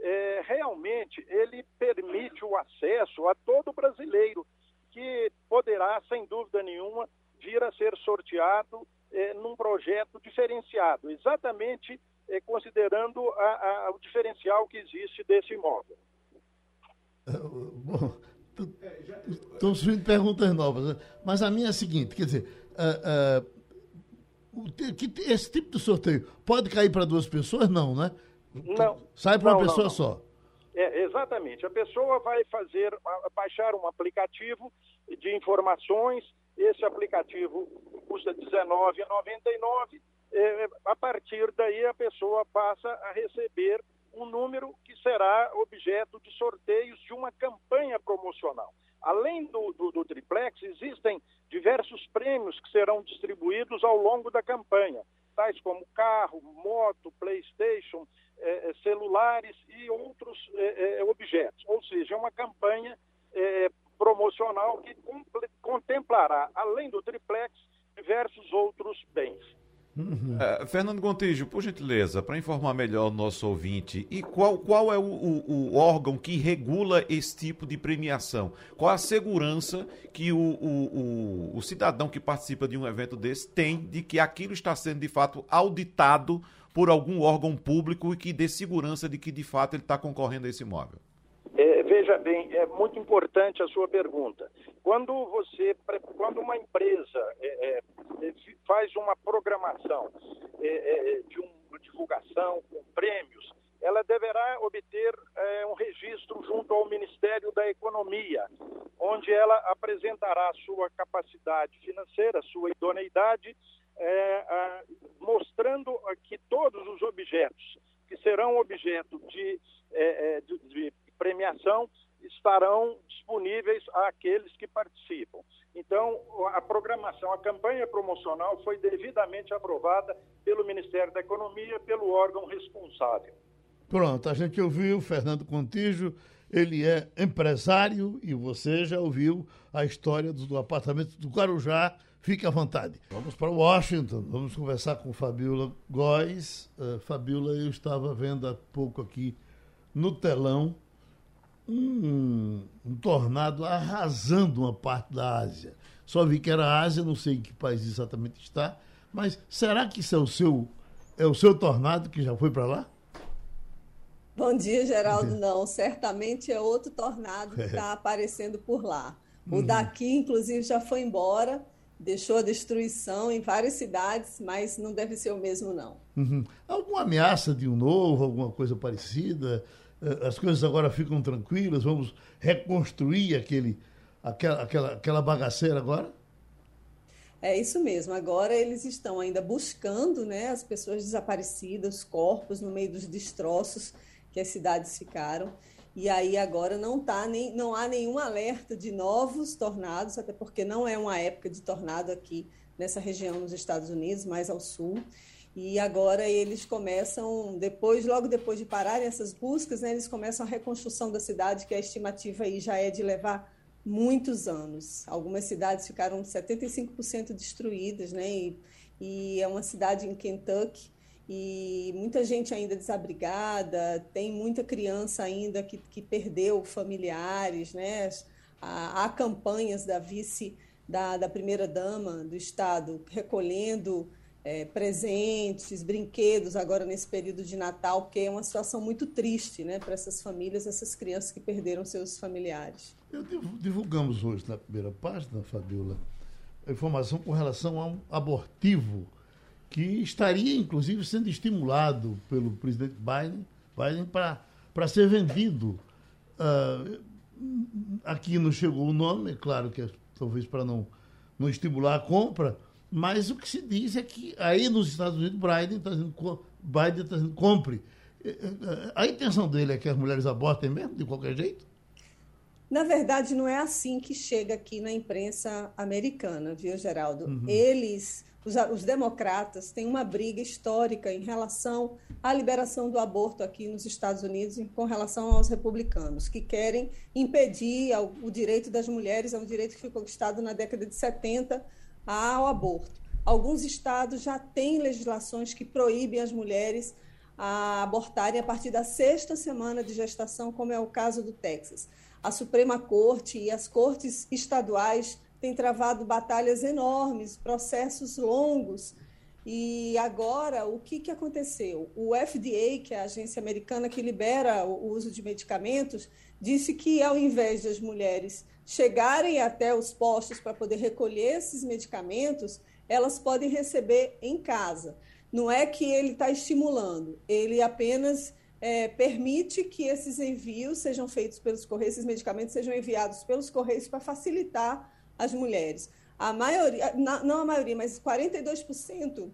É, realmente, ele permite o acesso a todo brasileiro, que poderá, sem dúvida nenhuma, vir a ser sorteado é, num projeto diferenciado, exatamente é, considerando a, a, o diferencial que existe desse imóvel. Bom, estão surgindo perguntas novas. Né? Mas a minha é a seguinte, quer dizer, uh, uh, esse tipo de sorteio pode cair para duas pessoas? Não, né? Não. Sai para uma pessoa não. só. É, exatamente. A pessoa vai fazer, baixar um aplicativo de informações. Esse aplicativo custa R$19,99. É, a partir daí, a pessoa passa a receber um número que será objeto de sorteios de uma campanha promocional. Além do, do, do, triplex, existem diversos prêmios que serão distribuídos ao longo da campanha, tais como carro, moto, PlayStation, eh, eh celulares e outros eh, eh, objetos. Ou seja, é uma campanha eh, promocional que contemplará, além do triplex, diversos outros bens. Uhum. É, Fernando Gontijo, por gentileza, para informar melhor o nosso ouvinte, e qual, qual é o, o, o, órgão que regula esse tipo de premiação? Qual a segurança que o, o, o, cidadão que participa de um evento desse tem de que aquilo está sendo de fato auditado por algum órgão público e que dê segurança de que de fato ele está concorrendo a esse imóvel? É, veja bem, é muito importante a sua pergunta. Quando você, quando uma empresa é, é, faz uma programação é, é, de uma divulgação com prêmios, ela deverá obter é, um registro junto ao Ministério da Economia, onde ela apresentará sua capacidade financeira, sua idoneidade, a, mostrando que todos os objetos que serão objeto de, é, é, de, de premiação estarão disponíveis àqueles que participam. Então, a programação, a campanha promocional foi devidamente aprovada pelo Ministério da Economia, pelo órgão responsável. Pronto, a gente ouviu Fernando Contígio, ele é empresário e você já ouviu a história do, do apartamento do Guarujá. Fique à vontade. Vamos para Washington, vamos conversar com Fabiola Góes. Uh, Fabiola, eu estava vendo há pouco aqui no telão um, um, tornado arrasando uma parte da Ásia. Só vi que era a Ásia, não sei em que país exatamente está, mas será que isso é o seu, é o seu tornado que já foi para lá? Bom dia, Geraldo. Não, certamente é outro tornado que está aparecendo por lá. O uhum. daqui, inclusive, já foi embora, deixou a destruição em várias cidades, mas não deve ser o mesmo, não. Uhum. Alguma ameaça de um novo, alguma coisa parecida? Eh, as coisas agora ficam tranquilas, vamos reconstruir aquele, aquela, aquela, aquela bagaceira agora? É isso mesmo. Agora eles estão ainda buscando né, as pessoas desaparecidas, os corpos no meio dos destroços que as cidades ficaram. E aí agora não tá nem não há nenhum alerta de novos tornados, até porque não é uma época de tornado aqui nessa região nos Estados Unidos, mais ao sul. E agora eles começam, depois, logo depois de pararem essas buscas, né, eles começam a reconstrução da cidade, que a estimativa aí já é de levar muitos anos. Algumas cidades ficaram 75% destruídas, né? E, e, é uma cidade em Kentucky e muita gente ainda desabrigada, tem muita criança ainda que, que perdeu familiares, né? Há, há campanhas da vice da, da primeira dama do estado recolhendo é, presentes, brinquedos agora nesse período de Natal, porque é uma situação muito triste né, para essas famílias, essas crianças que perderam seus familiares. Eu divulgamos hoje na primeira página, Fabiola, a informação com relação a um abortivo que estaria, inclusive, sendo estimulado pelo presidente Biden, Biden para ser vendido. Uh, aqui não chegou o nome, é claro que é, talvez para não, não estimular a compra, mas o que se diz é que aí nos Estados Unidos Biden está dizendo, Biden tá dizendo compre. É, é, a intenção dele é que as mulheres abortem mesmo, de qualquer jeito? Na verdade, não é assim que chega aqui na imprensa americana, viu, Geraldo? Uhum. Eles, os, os, democratas, têm uma briga histórica em relação à liberação do aborto aqui nos Estados Unidos com relação aos republicanos, que querem impedir o direito das mulheres, é um direito que foi conquistado na década de 70 ao aborto. Alguns estados já têm legislações que proíbem as mulheres a abortarem a partir da sexta semana de gestação, como é o caso do Texas. A Suprema Corte e as cortes estaduais têm travado batalhas enormes, processos longos. E agora, o que, que aconteceu? O FDA, que é a agência americana que libera o uso de medicamentos, disse que ao invés das mulheres chegarem até os postos para poder recolher esses medicamentos, elas podem receber em casa. Não é que ele está estimulando, ele apenas é, permite que esses envios sejam feitos pelos correios, esses medicamentos sejam enviados pelos correios para facilitar as mulheres. A maioria, não a maioria, mas 42%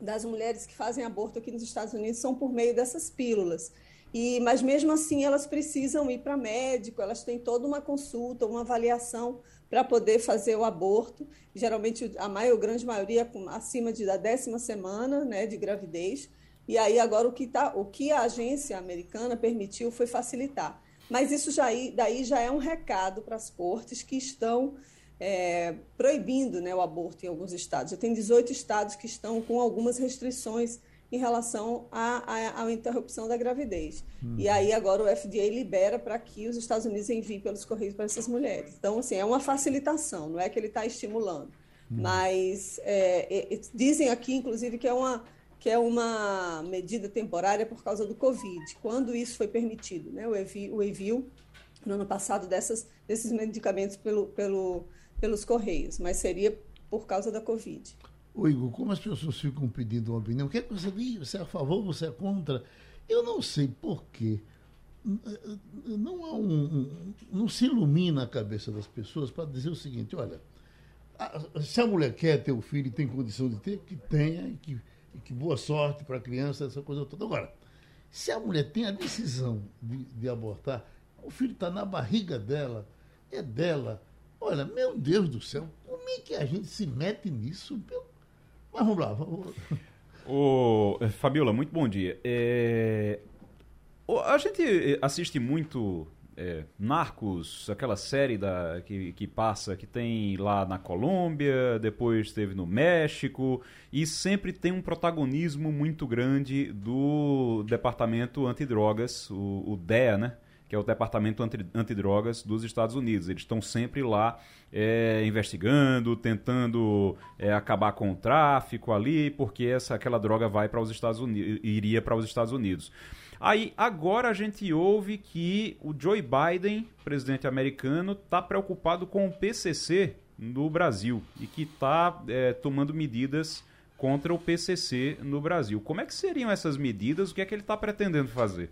das mulheres que fazem aborto aqui nos Estados Unidos são por meio dessas pílulas. E, mas mesmo assim elas precisam ir para médico, elas têm toda uma consulta, uma avaliação para poder fazer o aborto. Geralmente a maior, grande maioria acima de, da décima semana né, de gravidez. E aí agora o que, tá, o que a agência americana permitiu foi facilitar. Mas isso já, daí já é um recado para as cortes que estão é, proibindo né, o aborto em alguns estados. Já tem 18 estados que estão com algumas restrições em relação à, à, interrupção da gravidez. Hum. E aí agora o FDA libera para que os Estados Unidos enviem pelos correios para essas mulheres. Então, assim, é uma facilitação, não é que ele está estimulando. Hum. Mas é, é, dizem aqui, inclusive, que é, uma, que é uma medida temporária por causa do Covid, quando isso foi permitido, né? o, envio, o envio no ano passado dessas, desses medicamentos pelo, pelo, pelos correios, mas seria por causa da Covid. Ô Igor, como as pessoas ficam pedindo uma opinião, o que é que você diz? Você é a favor, você é contra? Eu não sei por quê. Não, há um, não se ilumina a cabeça das pessoas para dizer o seguinte, olha, se a mulher quer ter o filho e tem condição de ter, que tenha e que, que boa sorte para a criança, essa coisa toda. Agora, se a mulher tem a decisão de, de abortar, o filho está na barriga dela, é dela. Olha, meu Deus do céu, como é que a gente se mete nisso? Mas vamos lá. Vamos... Ô, Fabiola, muito bom dia. É... A gente assiste muito é, Narcos, aquela série da, que, que passa, que tem lá na Colômbia, depois teve no México, e sempre tem um protagonismo muito grande do Departamento Antidrogas, o, o DEA, né? Que é o Departamento Anti, Antidrogas dos Estados Unidos. Eles estão sempre lá é, investigando, tentando é, acabar com o tráfico ali, porque essa aquela droga vai para os Estados Unidos, iria para os Estados Unidos. Aí agora a gente ouve que o Joe Biden, presidente americano, está preocupado com o PCC no Brasil e que está é, tomando medidas contra o PCC no Brasil. Como é que seriam essas medidas? O que é que ele está pretendendo fazer?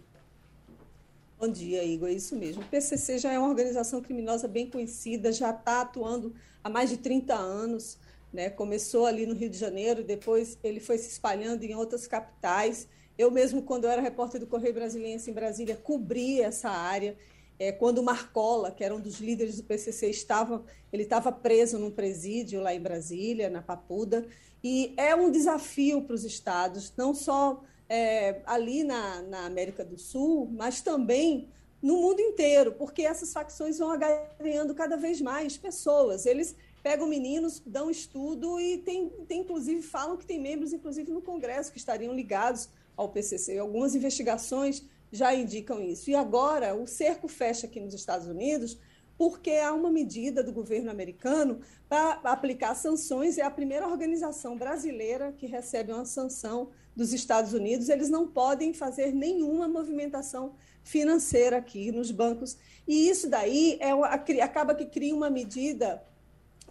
Bom dia, Igor. É isso mesmo. O PCC já é uma organização criminosa bem conhecida, já está atuando há mais de 30 anos. Né? Começou ali no Rio de Janeiro, depois ele foi se espalhando em outras capitais eu mesmo, quando eu era repórter do Correio Brasiliense em Brasília, cobri essa área. É, quando Marcola, que era um dos líderes do PCC, estava, ele estava preso num presídio lá em Brasília, na Papuda, e é um desafio para os estados, não só é, ali na, na América do Sul, mas também no mundo inteiro, porque essas facções vão ganhando cada vez mais pessoas. Eles pegam meninos, dão estudo e tem, tem inclusive falam que tem membros, inclusive no Congresso, que estariam ligados ao PCC. Algumas investigações já indicam isso. E agora o cerco fecha aqui nos Estados Unidos porque há uma medida do governo americano para aplicar sanções. É a primeira organização brasileira que recebe uma sanção dos Estados Unidos. Eles não podem fazer nenhuma movimentação financeira aqui nos bancos. E isso daí é uma, acaba que cria uma medida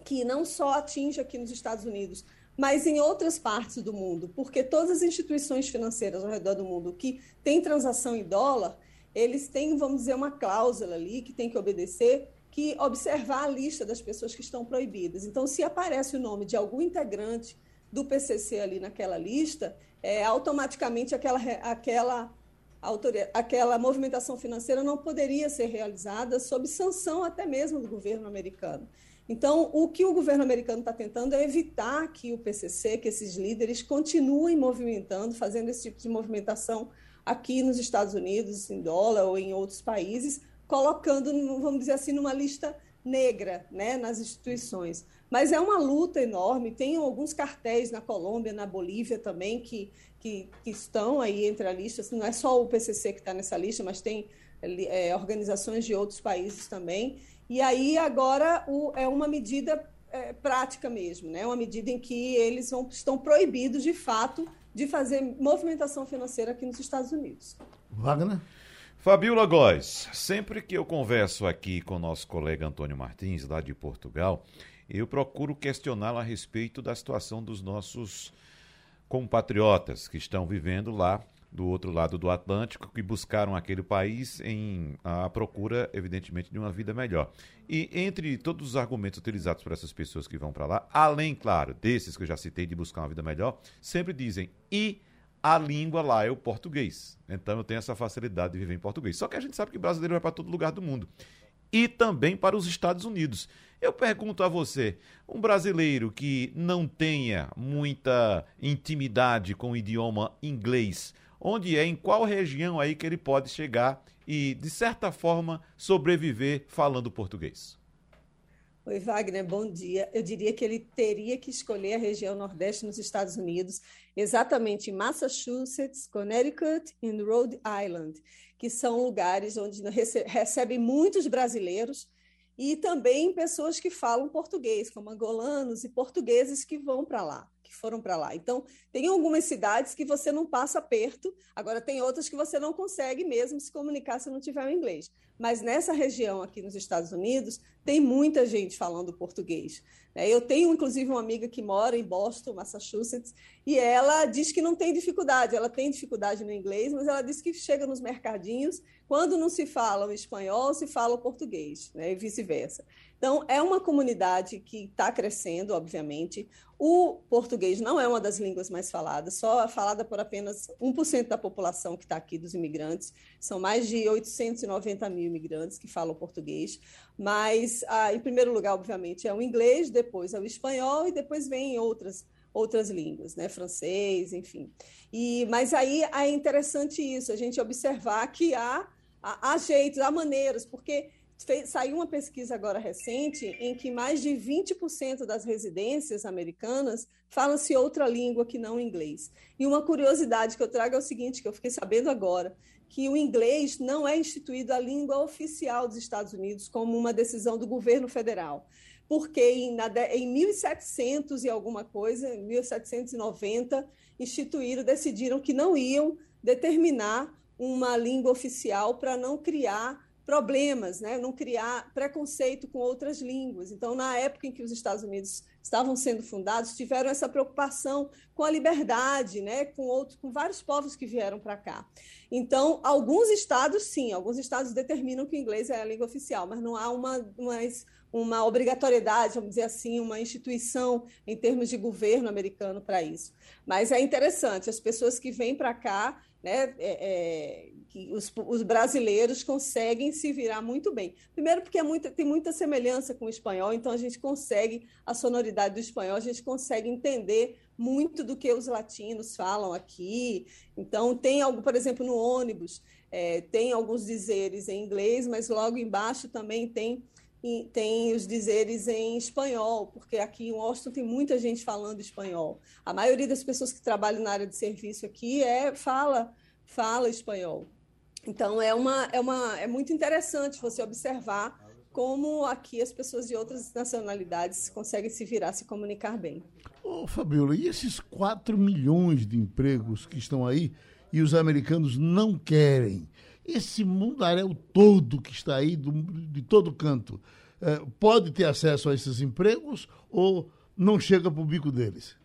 que não só atinge aqui nos Estados Unidos, mas em outras partes do mundo, porque todas as instituições financeiras ao redor do mundo que têm transação em dólar, eles têm, vamos dizer, uma cláusula ali que tem que obedecer, que observar a lista das pessoas que estão proibidas. Então, se aparece o nome de algum integrante do PCC ali naquela lista, é, automaticamente aquela, aquela, aquela movimentação financeira não poderia ser realizada sob sanção até mesmo do governo americano. Então, o que o governo americano está tentando é evitar que o PCC, que esses líderes continuem movimentando, fazendo esse tipo de movimentação aqui nos Estados Unidos, em dólar ou em outros países, colocando, vamos dizer assim, numa lista negra né, nas instituições. Mas é uma luta enorme. Tem alguns cartéis na Colômbia, na Bolívia também, que, que, que estão aí entre a lista. Assim, não é só o PCC que está nessa lista, mas tem é, organizações de outros países também. E aí agora o, é uma medida é, prática mesmo, né? uma medida em que eles vão, estão proibidos, de fato, de fazer movimentação financeira aqui nos Estados Unidos. Wagner? Fabiola Góes, sempre que eu converso aqui com o nosso colega Antônio Martins, lá de Portugal, eu procuro questioná-lo a respeito da situação dos nossos compatriotas que estão vivendo lá do outro lado do Atlântico que buscaram aquele país em a procura, evidentemente, de uma vida melhor. E entre todos os argumentos utilizados por essas pessoas que vão para lá, além, claro, desses que eu já citei de buscar uma vida melhor, sempre dizem e a língua lá é o português. Então eu tenho essa facilidade de viver em português. Só que a gente sabe que brasileiro vai para todo lugar do mundo. E também para os Estados Unidos. Eu pergunto a você, um brasileiro que não tenha muita intimidade com o idioma inglês, onde é, em qual região aí que ele pode chegar e, de certa forma, sobreviver falando português? Oi, Wagner, bom dia. Eu diria que ele teria que escolher a região Nordeste nos Estados Unidos, exatamente Massachusetts, Connecticut e Rhode Island, que são lugares onde recebem muitos brasileiros e também pessoas que falam português, como angolanos e portugueses que vão para lá que foram para lá. Então, tem algumas cidades que você não passa perto, agora tem outras que você não consegue mesmo se comunicar se não tiver o inglês. mas nessa região aqui nos Estados Unidos tem muita gente falando português. Né? Eu tenho, inclusive, uma amiga que mora em Boston, Massachusetts, e ela diz que não tem dificuldade. Ela tem dificuldade no inglês, mas ela diz que chega nos mercadinhos, quando não se fala o espanhol, se fala o português, né? e vice-versa. Então, é uma comunidade que está crescendo, obviamente. O português não é uma das línguas mais faladas, só é falada por apenas 1% da população que está aqui, dos imigrantes. São mais de 890 mil imigrantes que falam português. Mas, ah, em primeiro lugar, obviamente, é o inglês, depois é o espanhol e depois vem outras outras línguas, né, francês, enfim. E mas aí é interessante isso, a gente observar que há, há, há jeitos, há maneiras, porque saiu uma pesquisa agora recente em que mais de 20% das residências americanas falam-se outra língua que não inglês. E uma curiosidade que eu trago é o seguinte, que eu fiquei sabendo agora, que o inglês não é instituído a língua oficial dos Estados Unidos como uma decisão do governo federal. Porque em, em 1700 e alguma coisa, 1790, instituíram, decidiram que não iam determinar uma língua oficial para não criar problemas, né? não criar preconceito com outras línguas. Então, na época em que os Estados Unidos estavam sendo fundados, tiveram essa preocupação com a liberdade, né? com, outros, com vários povos que vieram para cá. Então, alguns estados, sim, alguns estados determinam que o inglês é a língua oficial, mas não há uma, uma, uma obrigatoriedade, vamos dizer assim, uma instituição em termos de governo americano para isso. Mas é interessante, as pessoas que vêm para cá né, é, é, que os, os, brasileiros conseguem se virar muito bem. Primeiro, porque é muita, tem muita semelhança com o espanhol, então a gente consegue, a sonoridade do espanhol, a gente consegue entender muito do que os latinos falam aqui. Então, tem algo, por exemplo, no ônibus, é, tem alguns dizeres em inglês, mas logo embaixo também tem tem os dizeres em espanhol, porque aqui em Washington tem muita gente falando espanhol. A maioria das pessoas que trabalham na área de serviço aqui é fala fala espanhol. Então é uma é uma é muito interessante você observar como aqui as pessoas de outras nacionalidades conseguem se virar, se comunicar bem. Ô, Fabiola, e esses 4 milhões de empregos que estão aí e os americanos não querem? esse mundaréu todo que está aí, do, de todo canto, é, pode ter acesso a esses empregos ou não chega para o bico deles?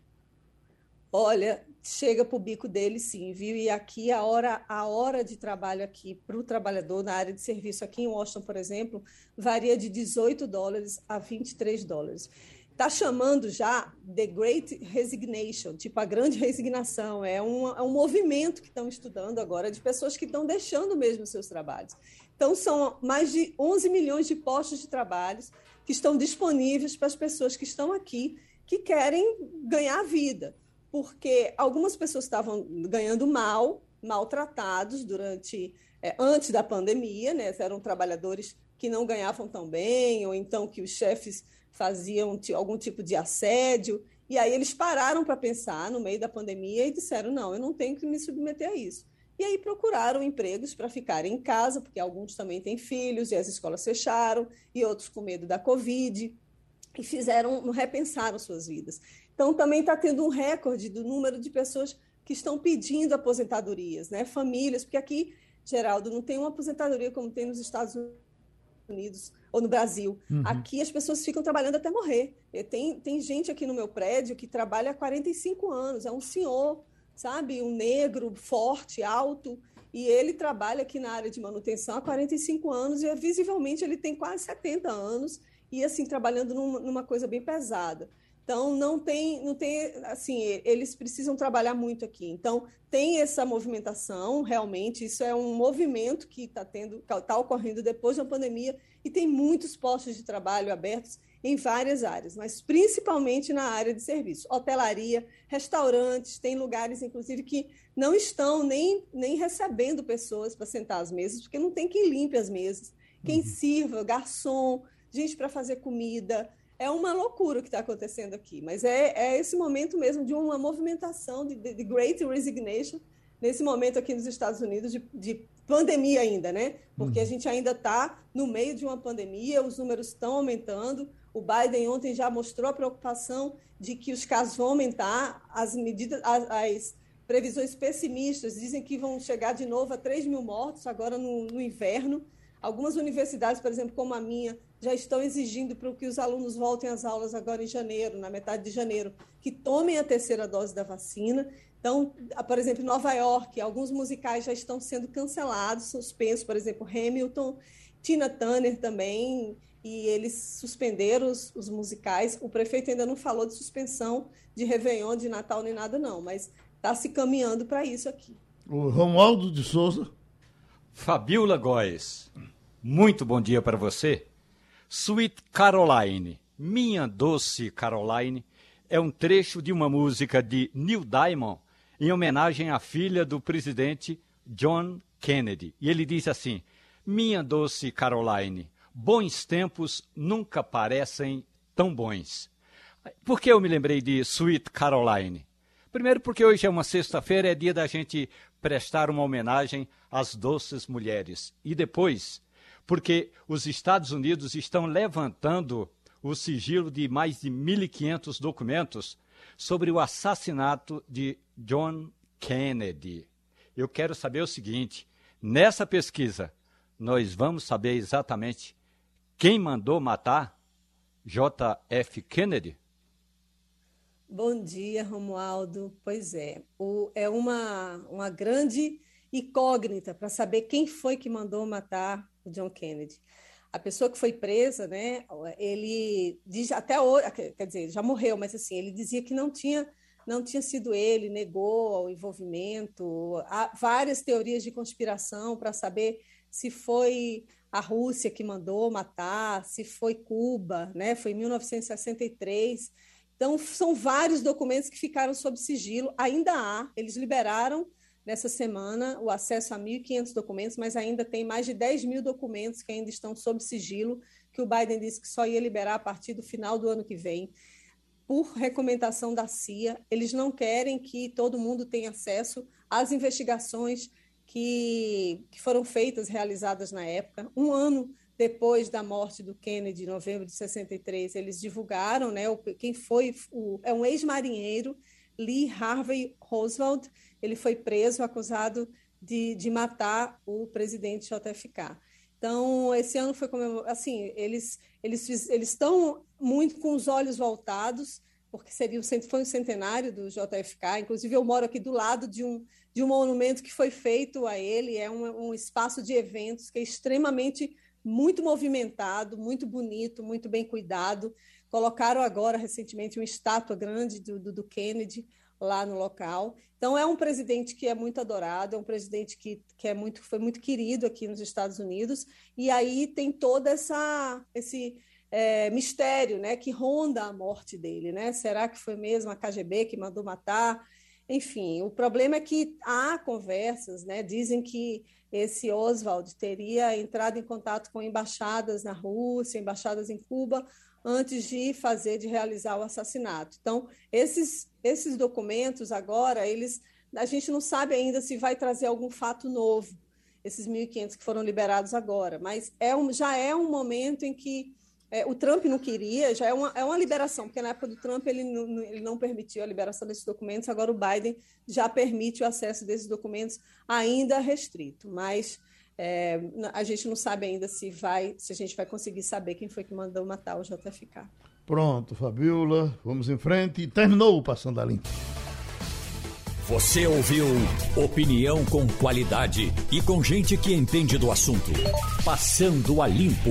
Olha, chega para o bico deles sim, viu? E aqui a hora, a hora de trabalho aqui para o trabalhador na área de serviço aqui em Washington, por exemplo, varia de 18 dólares a 23 dólares está chamando já The Great Resignation, tipo a grande resignação. É um, é um movimento que estão estudando agora de pessoas que estão deixando mesmo seus trabalhos. Então, são mais de 11 milhões de postos de trabalho que estão disponíveis para as pessoas que estão aqui, que querem ganhar vida. Porque algumas pessoas estavam ganhando mal, maltratados durante é, antes da pandemia, né? Eram trabalhadores que não ganhavam tão bem, ou então que os chefes faziam algum tipo de assédio. E aí eles pararam para pensar no meio da pandemia e disseram: não, eu não tenho que me submeter a isso. E aí procuraram empregos para ficarem em casa, porque alguns também têm filhos e as escolas fecharam, e outros com medo da Covid, e fizeram, repensaram suas vidas. Então também está tendo um recorde do número de pessoas que estão pedindo aposentadorias, né? Famílias, porque aqui, Geraldo, não tem uma aposentadoria como tem nos Estados Unidos ou no Brasil. Uhum. Aqui as pessoas ficam trabalhando até morrer. Tem, tem gente aqui no meu prédio que trabalha há 45 anos, é um senhor, sabe? Um negro, forte, alto, e ele trabalha aqui na área de manutenção há 45 anos e visivelmente ele tem quase 70 anos e assim trabalhando numa, numa coisa bem pesada. Então não tem, não tem, assim, eles precisam trabalhar muito aqui. Então tem essa movimentação, realmente isso é um movimento que está tendo, está ocorrendo depois da pandemia e tem muitos postos de trabalho abertos em várias áreas, mas principalmente na área de serviço, hotelaria, restaurantes, tem lugares inclusive que não estão nem, nem recebendo pessoas para sentar às mesas, porque não tem quem limpe as mesas, quem uhum. sirva, garçom, gente para fazer comida é uma loucura o que está acontecendo aqui, mas é, é, esse momento mesmo de uma movimentação de, de, Great Resignation, nesse momento aqui nos Estados Unidos de, de pandemia ainda, né? Porque uhum. a gente ainda está no meio de uma pandemia, os números estão aumentando. O Biden ontem já mostrou a preocupação de que os casos vão aumentar, as medidas, as, as previsões pessimistas dizem que vão chegar de novo a 3 mil mortos agora no, no inverno. Algumas universidades, por exemplo, como a minha, já estão exigindo para que os alunos voltem às aulas agora em janeiro, na metade de janeiro, que tomem a terceira dose da vacina. Então, por exemplo, em Nova York, alguns musicais já estão sendo cancelados, suspensos, por exemplo, Hamilton, Tina Turner também, e eles suspenderam os, os, musicais. O prefeito ainda não falou de suspensão de Réveillon, de Natal, nem nada, não, mas está se caminhando para isso aqui. O Romualdo de Souza. Fabiola Góes, muito bom dia para você. Sweet Caroline, Minha Doce Caroline, é um trecho de uma música de Neil Diamond em homenagem à filha do presidente John Kennedy. E ele diz assim: Minha doce Caroline, bons tempos nunca parecem tão bons. Por que eu me lembrei de Sweet Caroline? Primeiro, porque hoje é uma sexta-feira, é dia da gente prestar uma homenagem às doces mulheres. E depois, porque os Estados Unidos estão levantando o sigilo de mais de 1.500 documentos sobre o assassinato de John Kennedy. Eu quero saber o seguinte: nessa pesquisa, nós vamos saber exatamente quem mandou matar JF Kennedy? Bom dia, Romualdo. Pois é, o, é uma, uma grande incógnita para saber quem foi que mandou matar o John Kennedy. A pessoa que foi presa, né, ele diz até hoje, quer dizer, já morreu, mas assim, ele dizia que não tinha não tinha sido ele, negou o envolvimento. Há várias teorias de conspiração para saber se foi a Rússia que mandou matar, se foi Cuba, né? Foi em 1963. Então, são vários documentos que ficaram sob sigilo. Ainda há, eles liberaram nessa semana o acesso a 1.500 documentos, mas ainda tem mais de 10 mil documentos que ainda estão sob sigilo, que o Biden disse que só ia liberar a partir do final do ano que vem, por recomendação da CIA. Eles não querem que todo mundo tenha acesso às investigações que, que foram feitas, realizadas na época. Um ano depois da morte do Kennedy, em novembro de 63, eles divulgaram, né, quem foi, o, é um ex-marinheiro, Lee Harvey Oswald, ele foi preso, acusado de, de matar o presidente JFK. Então, esse ano foi como assim, eles eles eles estão muito com os olhos voltados, porque seria foi um centenário do JFK. Inclusive, eu moro aqui do lado de um de um monumento que foi feito a ele. É um, um espaço de eventos que é extremamente muito movimentado, muito bonito, muito bem cuidado. Colocaram agora, recentemente, uma estátua grande do, do, do, Kennedy lá no local. Então, é um presidente que é muito adorado, é um presidente que, que é muito, foi muito querido aqui nos Estados Unidos. E aí tem todo essa, esse é, mistério né, que ronda a morte dele. Né? Será que foi mesmo a KGB que mandou matar? Enfim, o problema é que há conversas, né? dizem que esse Oswald teria entrado em contato com embaixadas na Rússia, embaixadas em Cuba, antes de fazer, de realizar o assassinato. Então, esses, esses documentos agora, eles, a gente não sabe ainda se vai trazer algum fato novo, esses 1.500 que foram liberados agora, mas é um, já é um momento em que é, o Trump não queria, já é uma, é uma liberação, porque na época do Trump ele não, ele não permitiu a liberação desses documentos, agora o Biden já permite o acesso desses documentos, ainda restrito, mas é, a gente não sabe ainda se vai, se a gente vai conseguir saber quem foi que mandou matar o JFK. Pronto, Fabiola, vamos em frente. Terminou o Passando a Limpo. Você ouviu opinião com qualidade e com gente que entende do assunto. Passando a Limpo.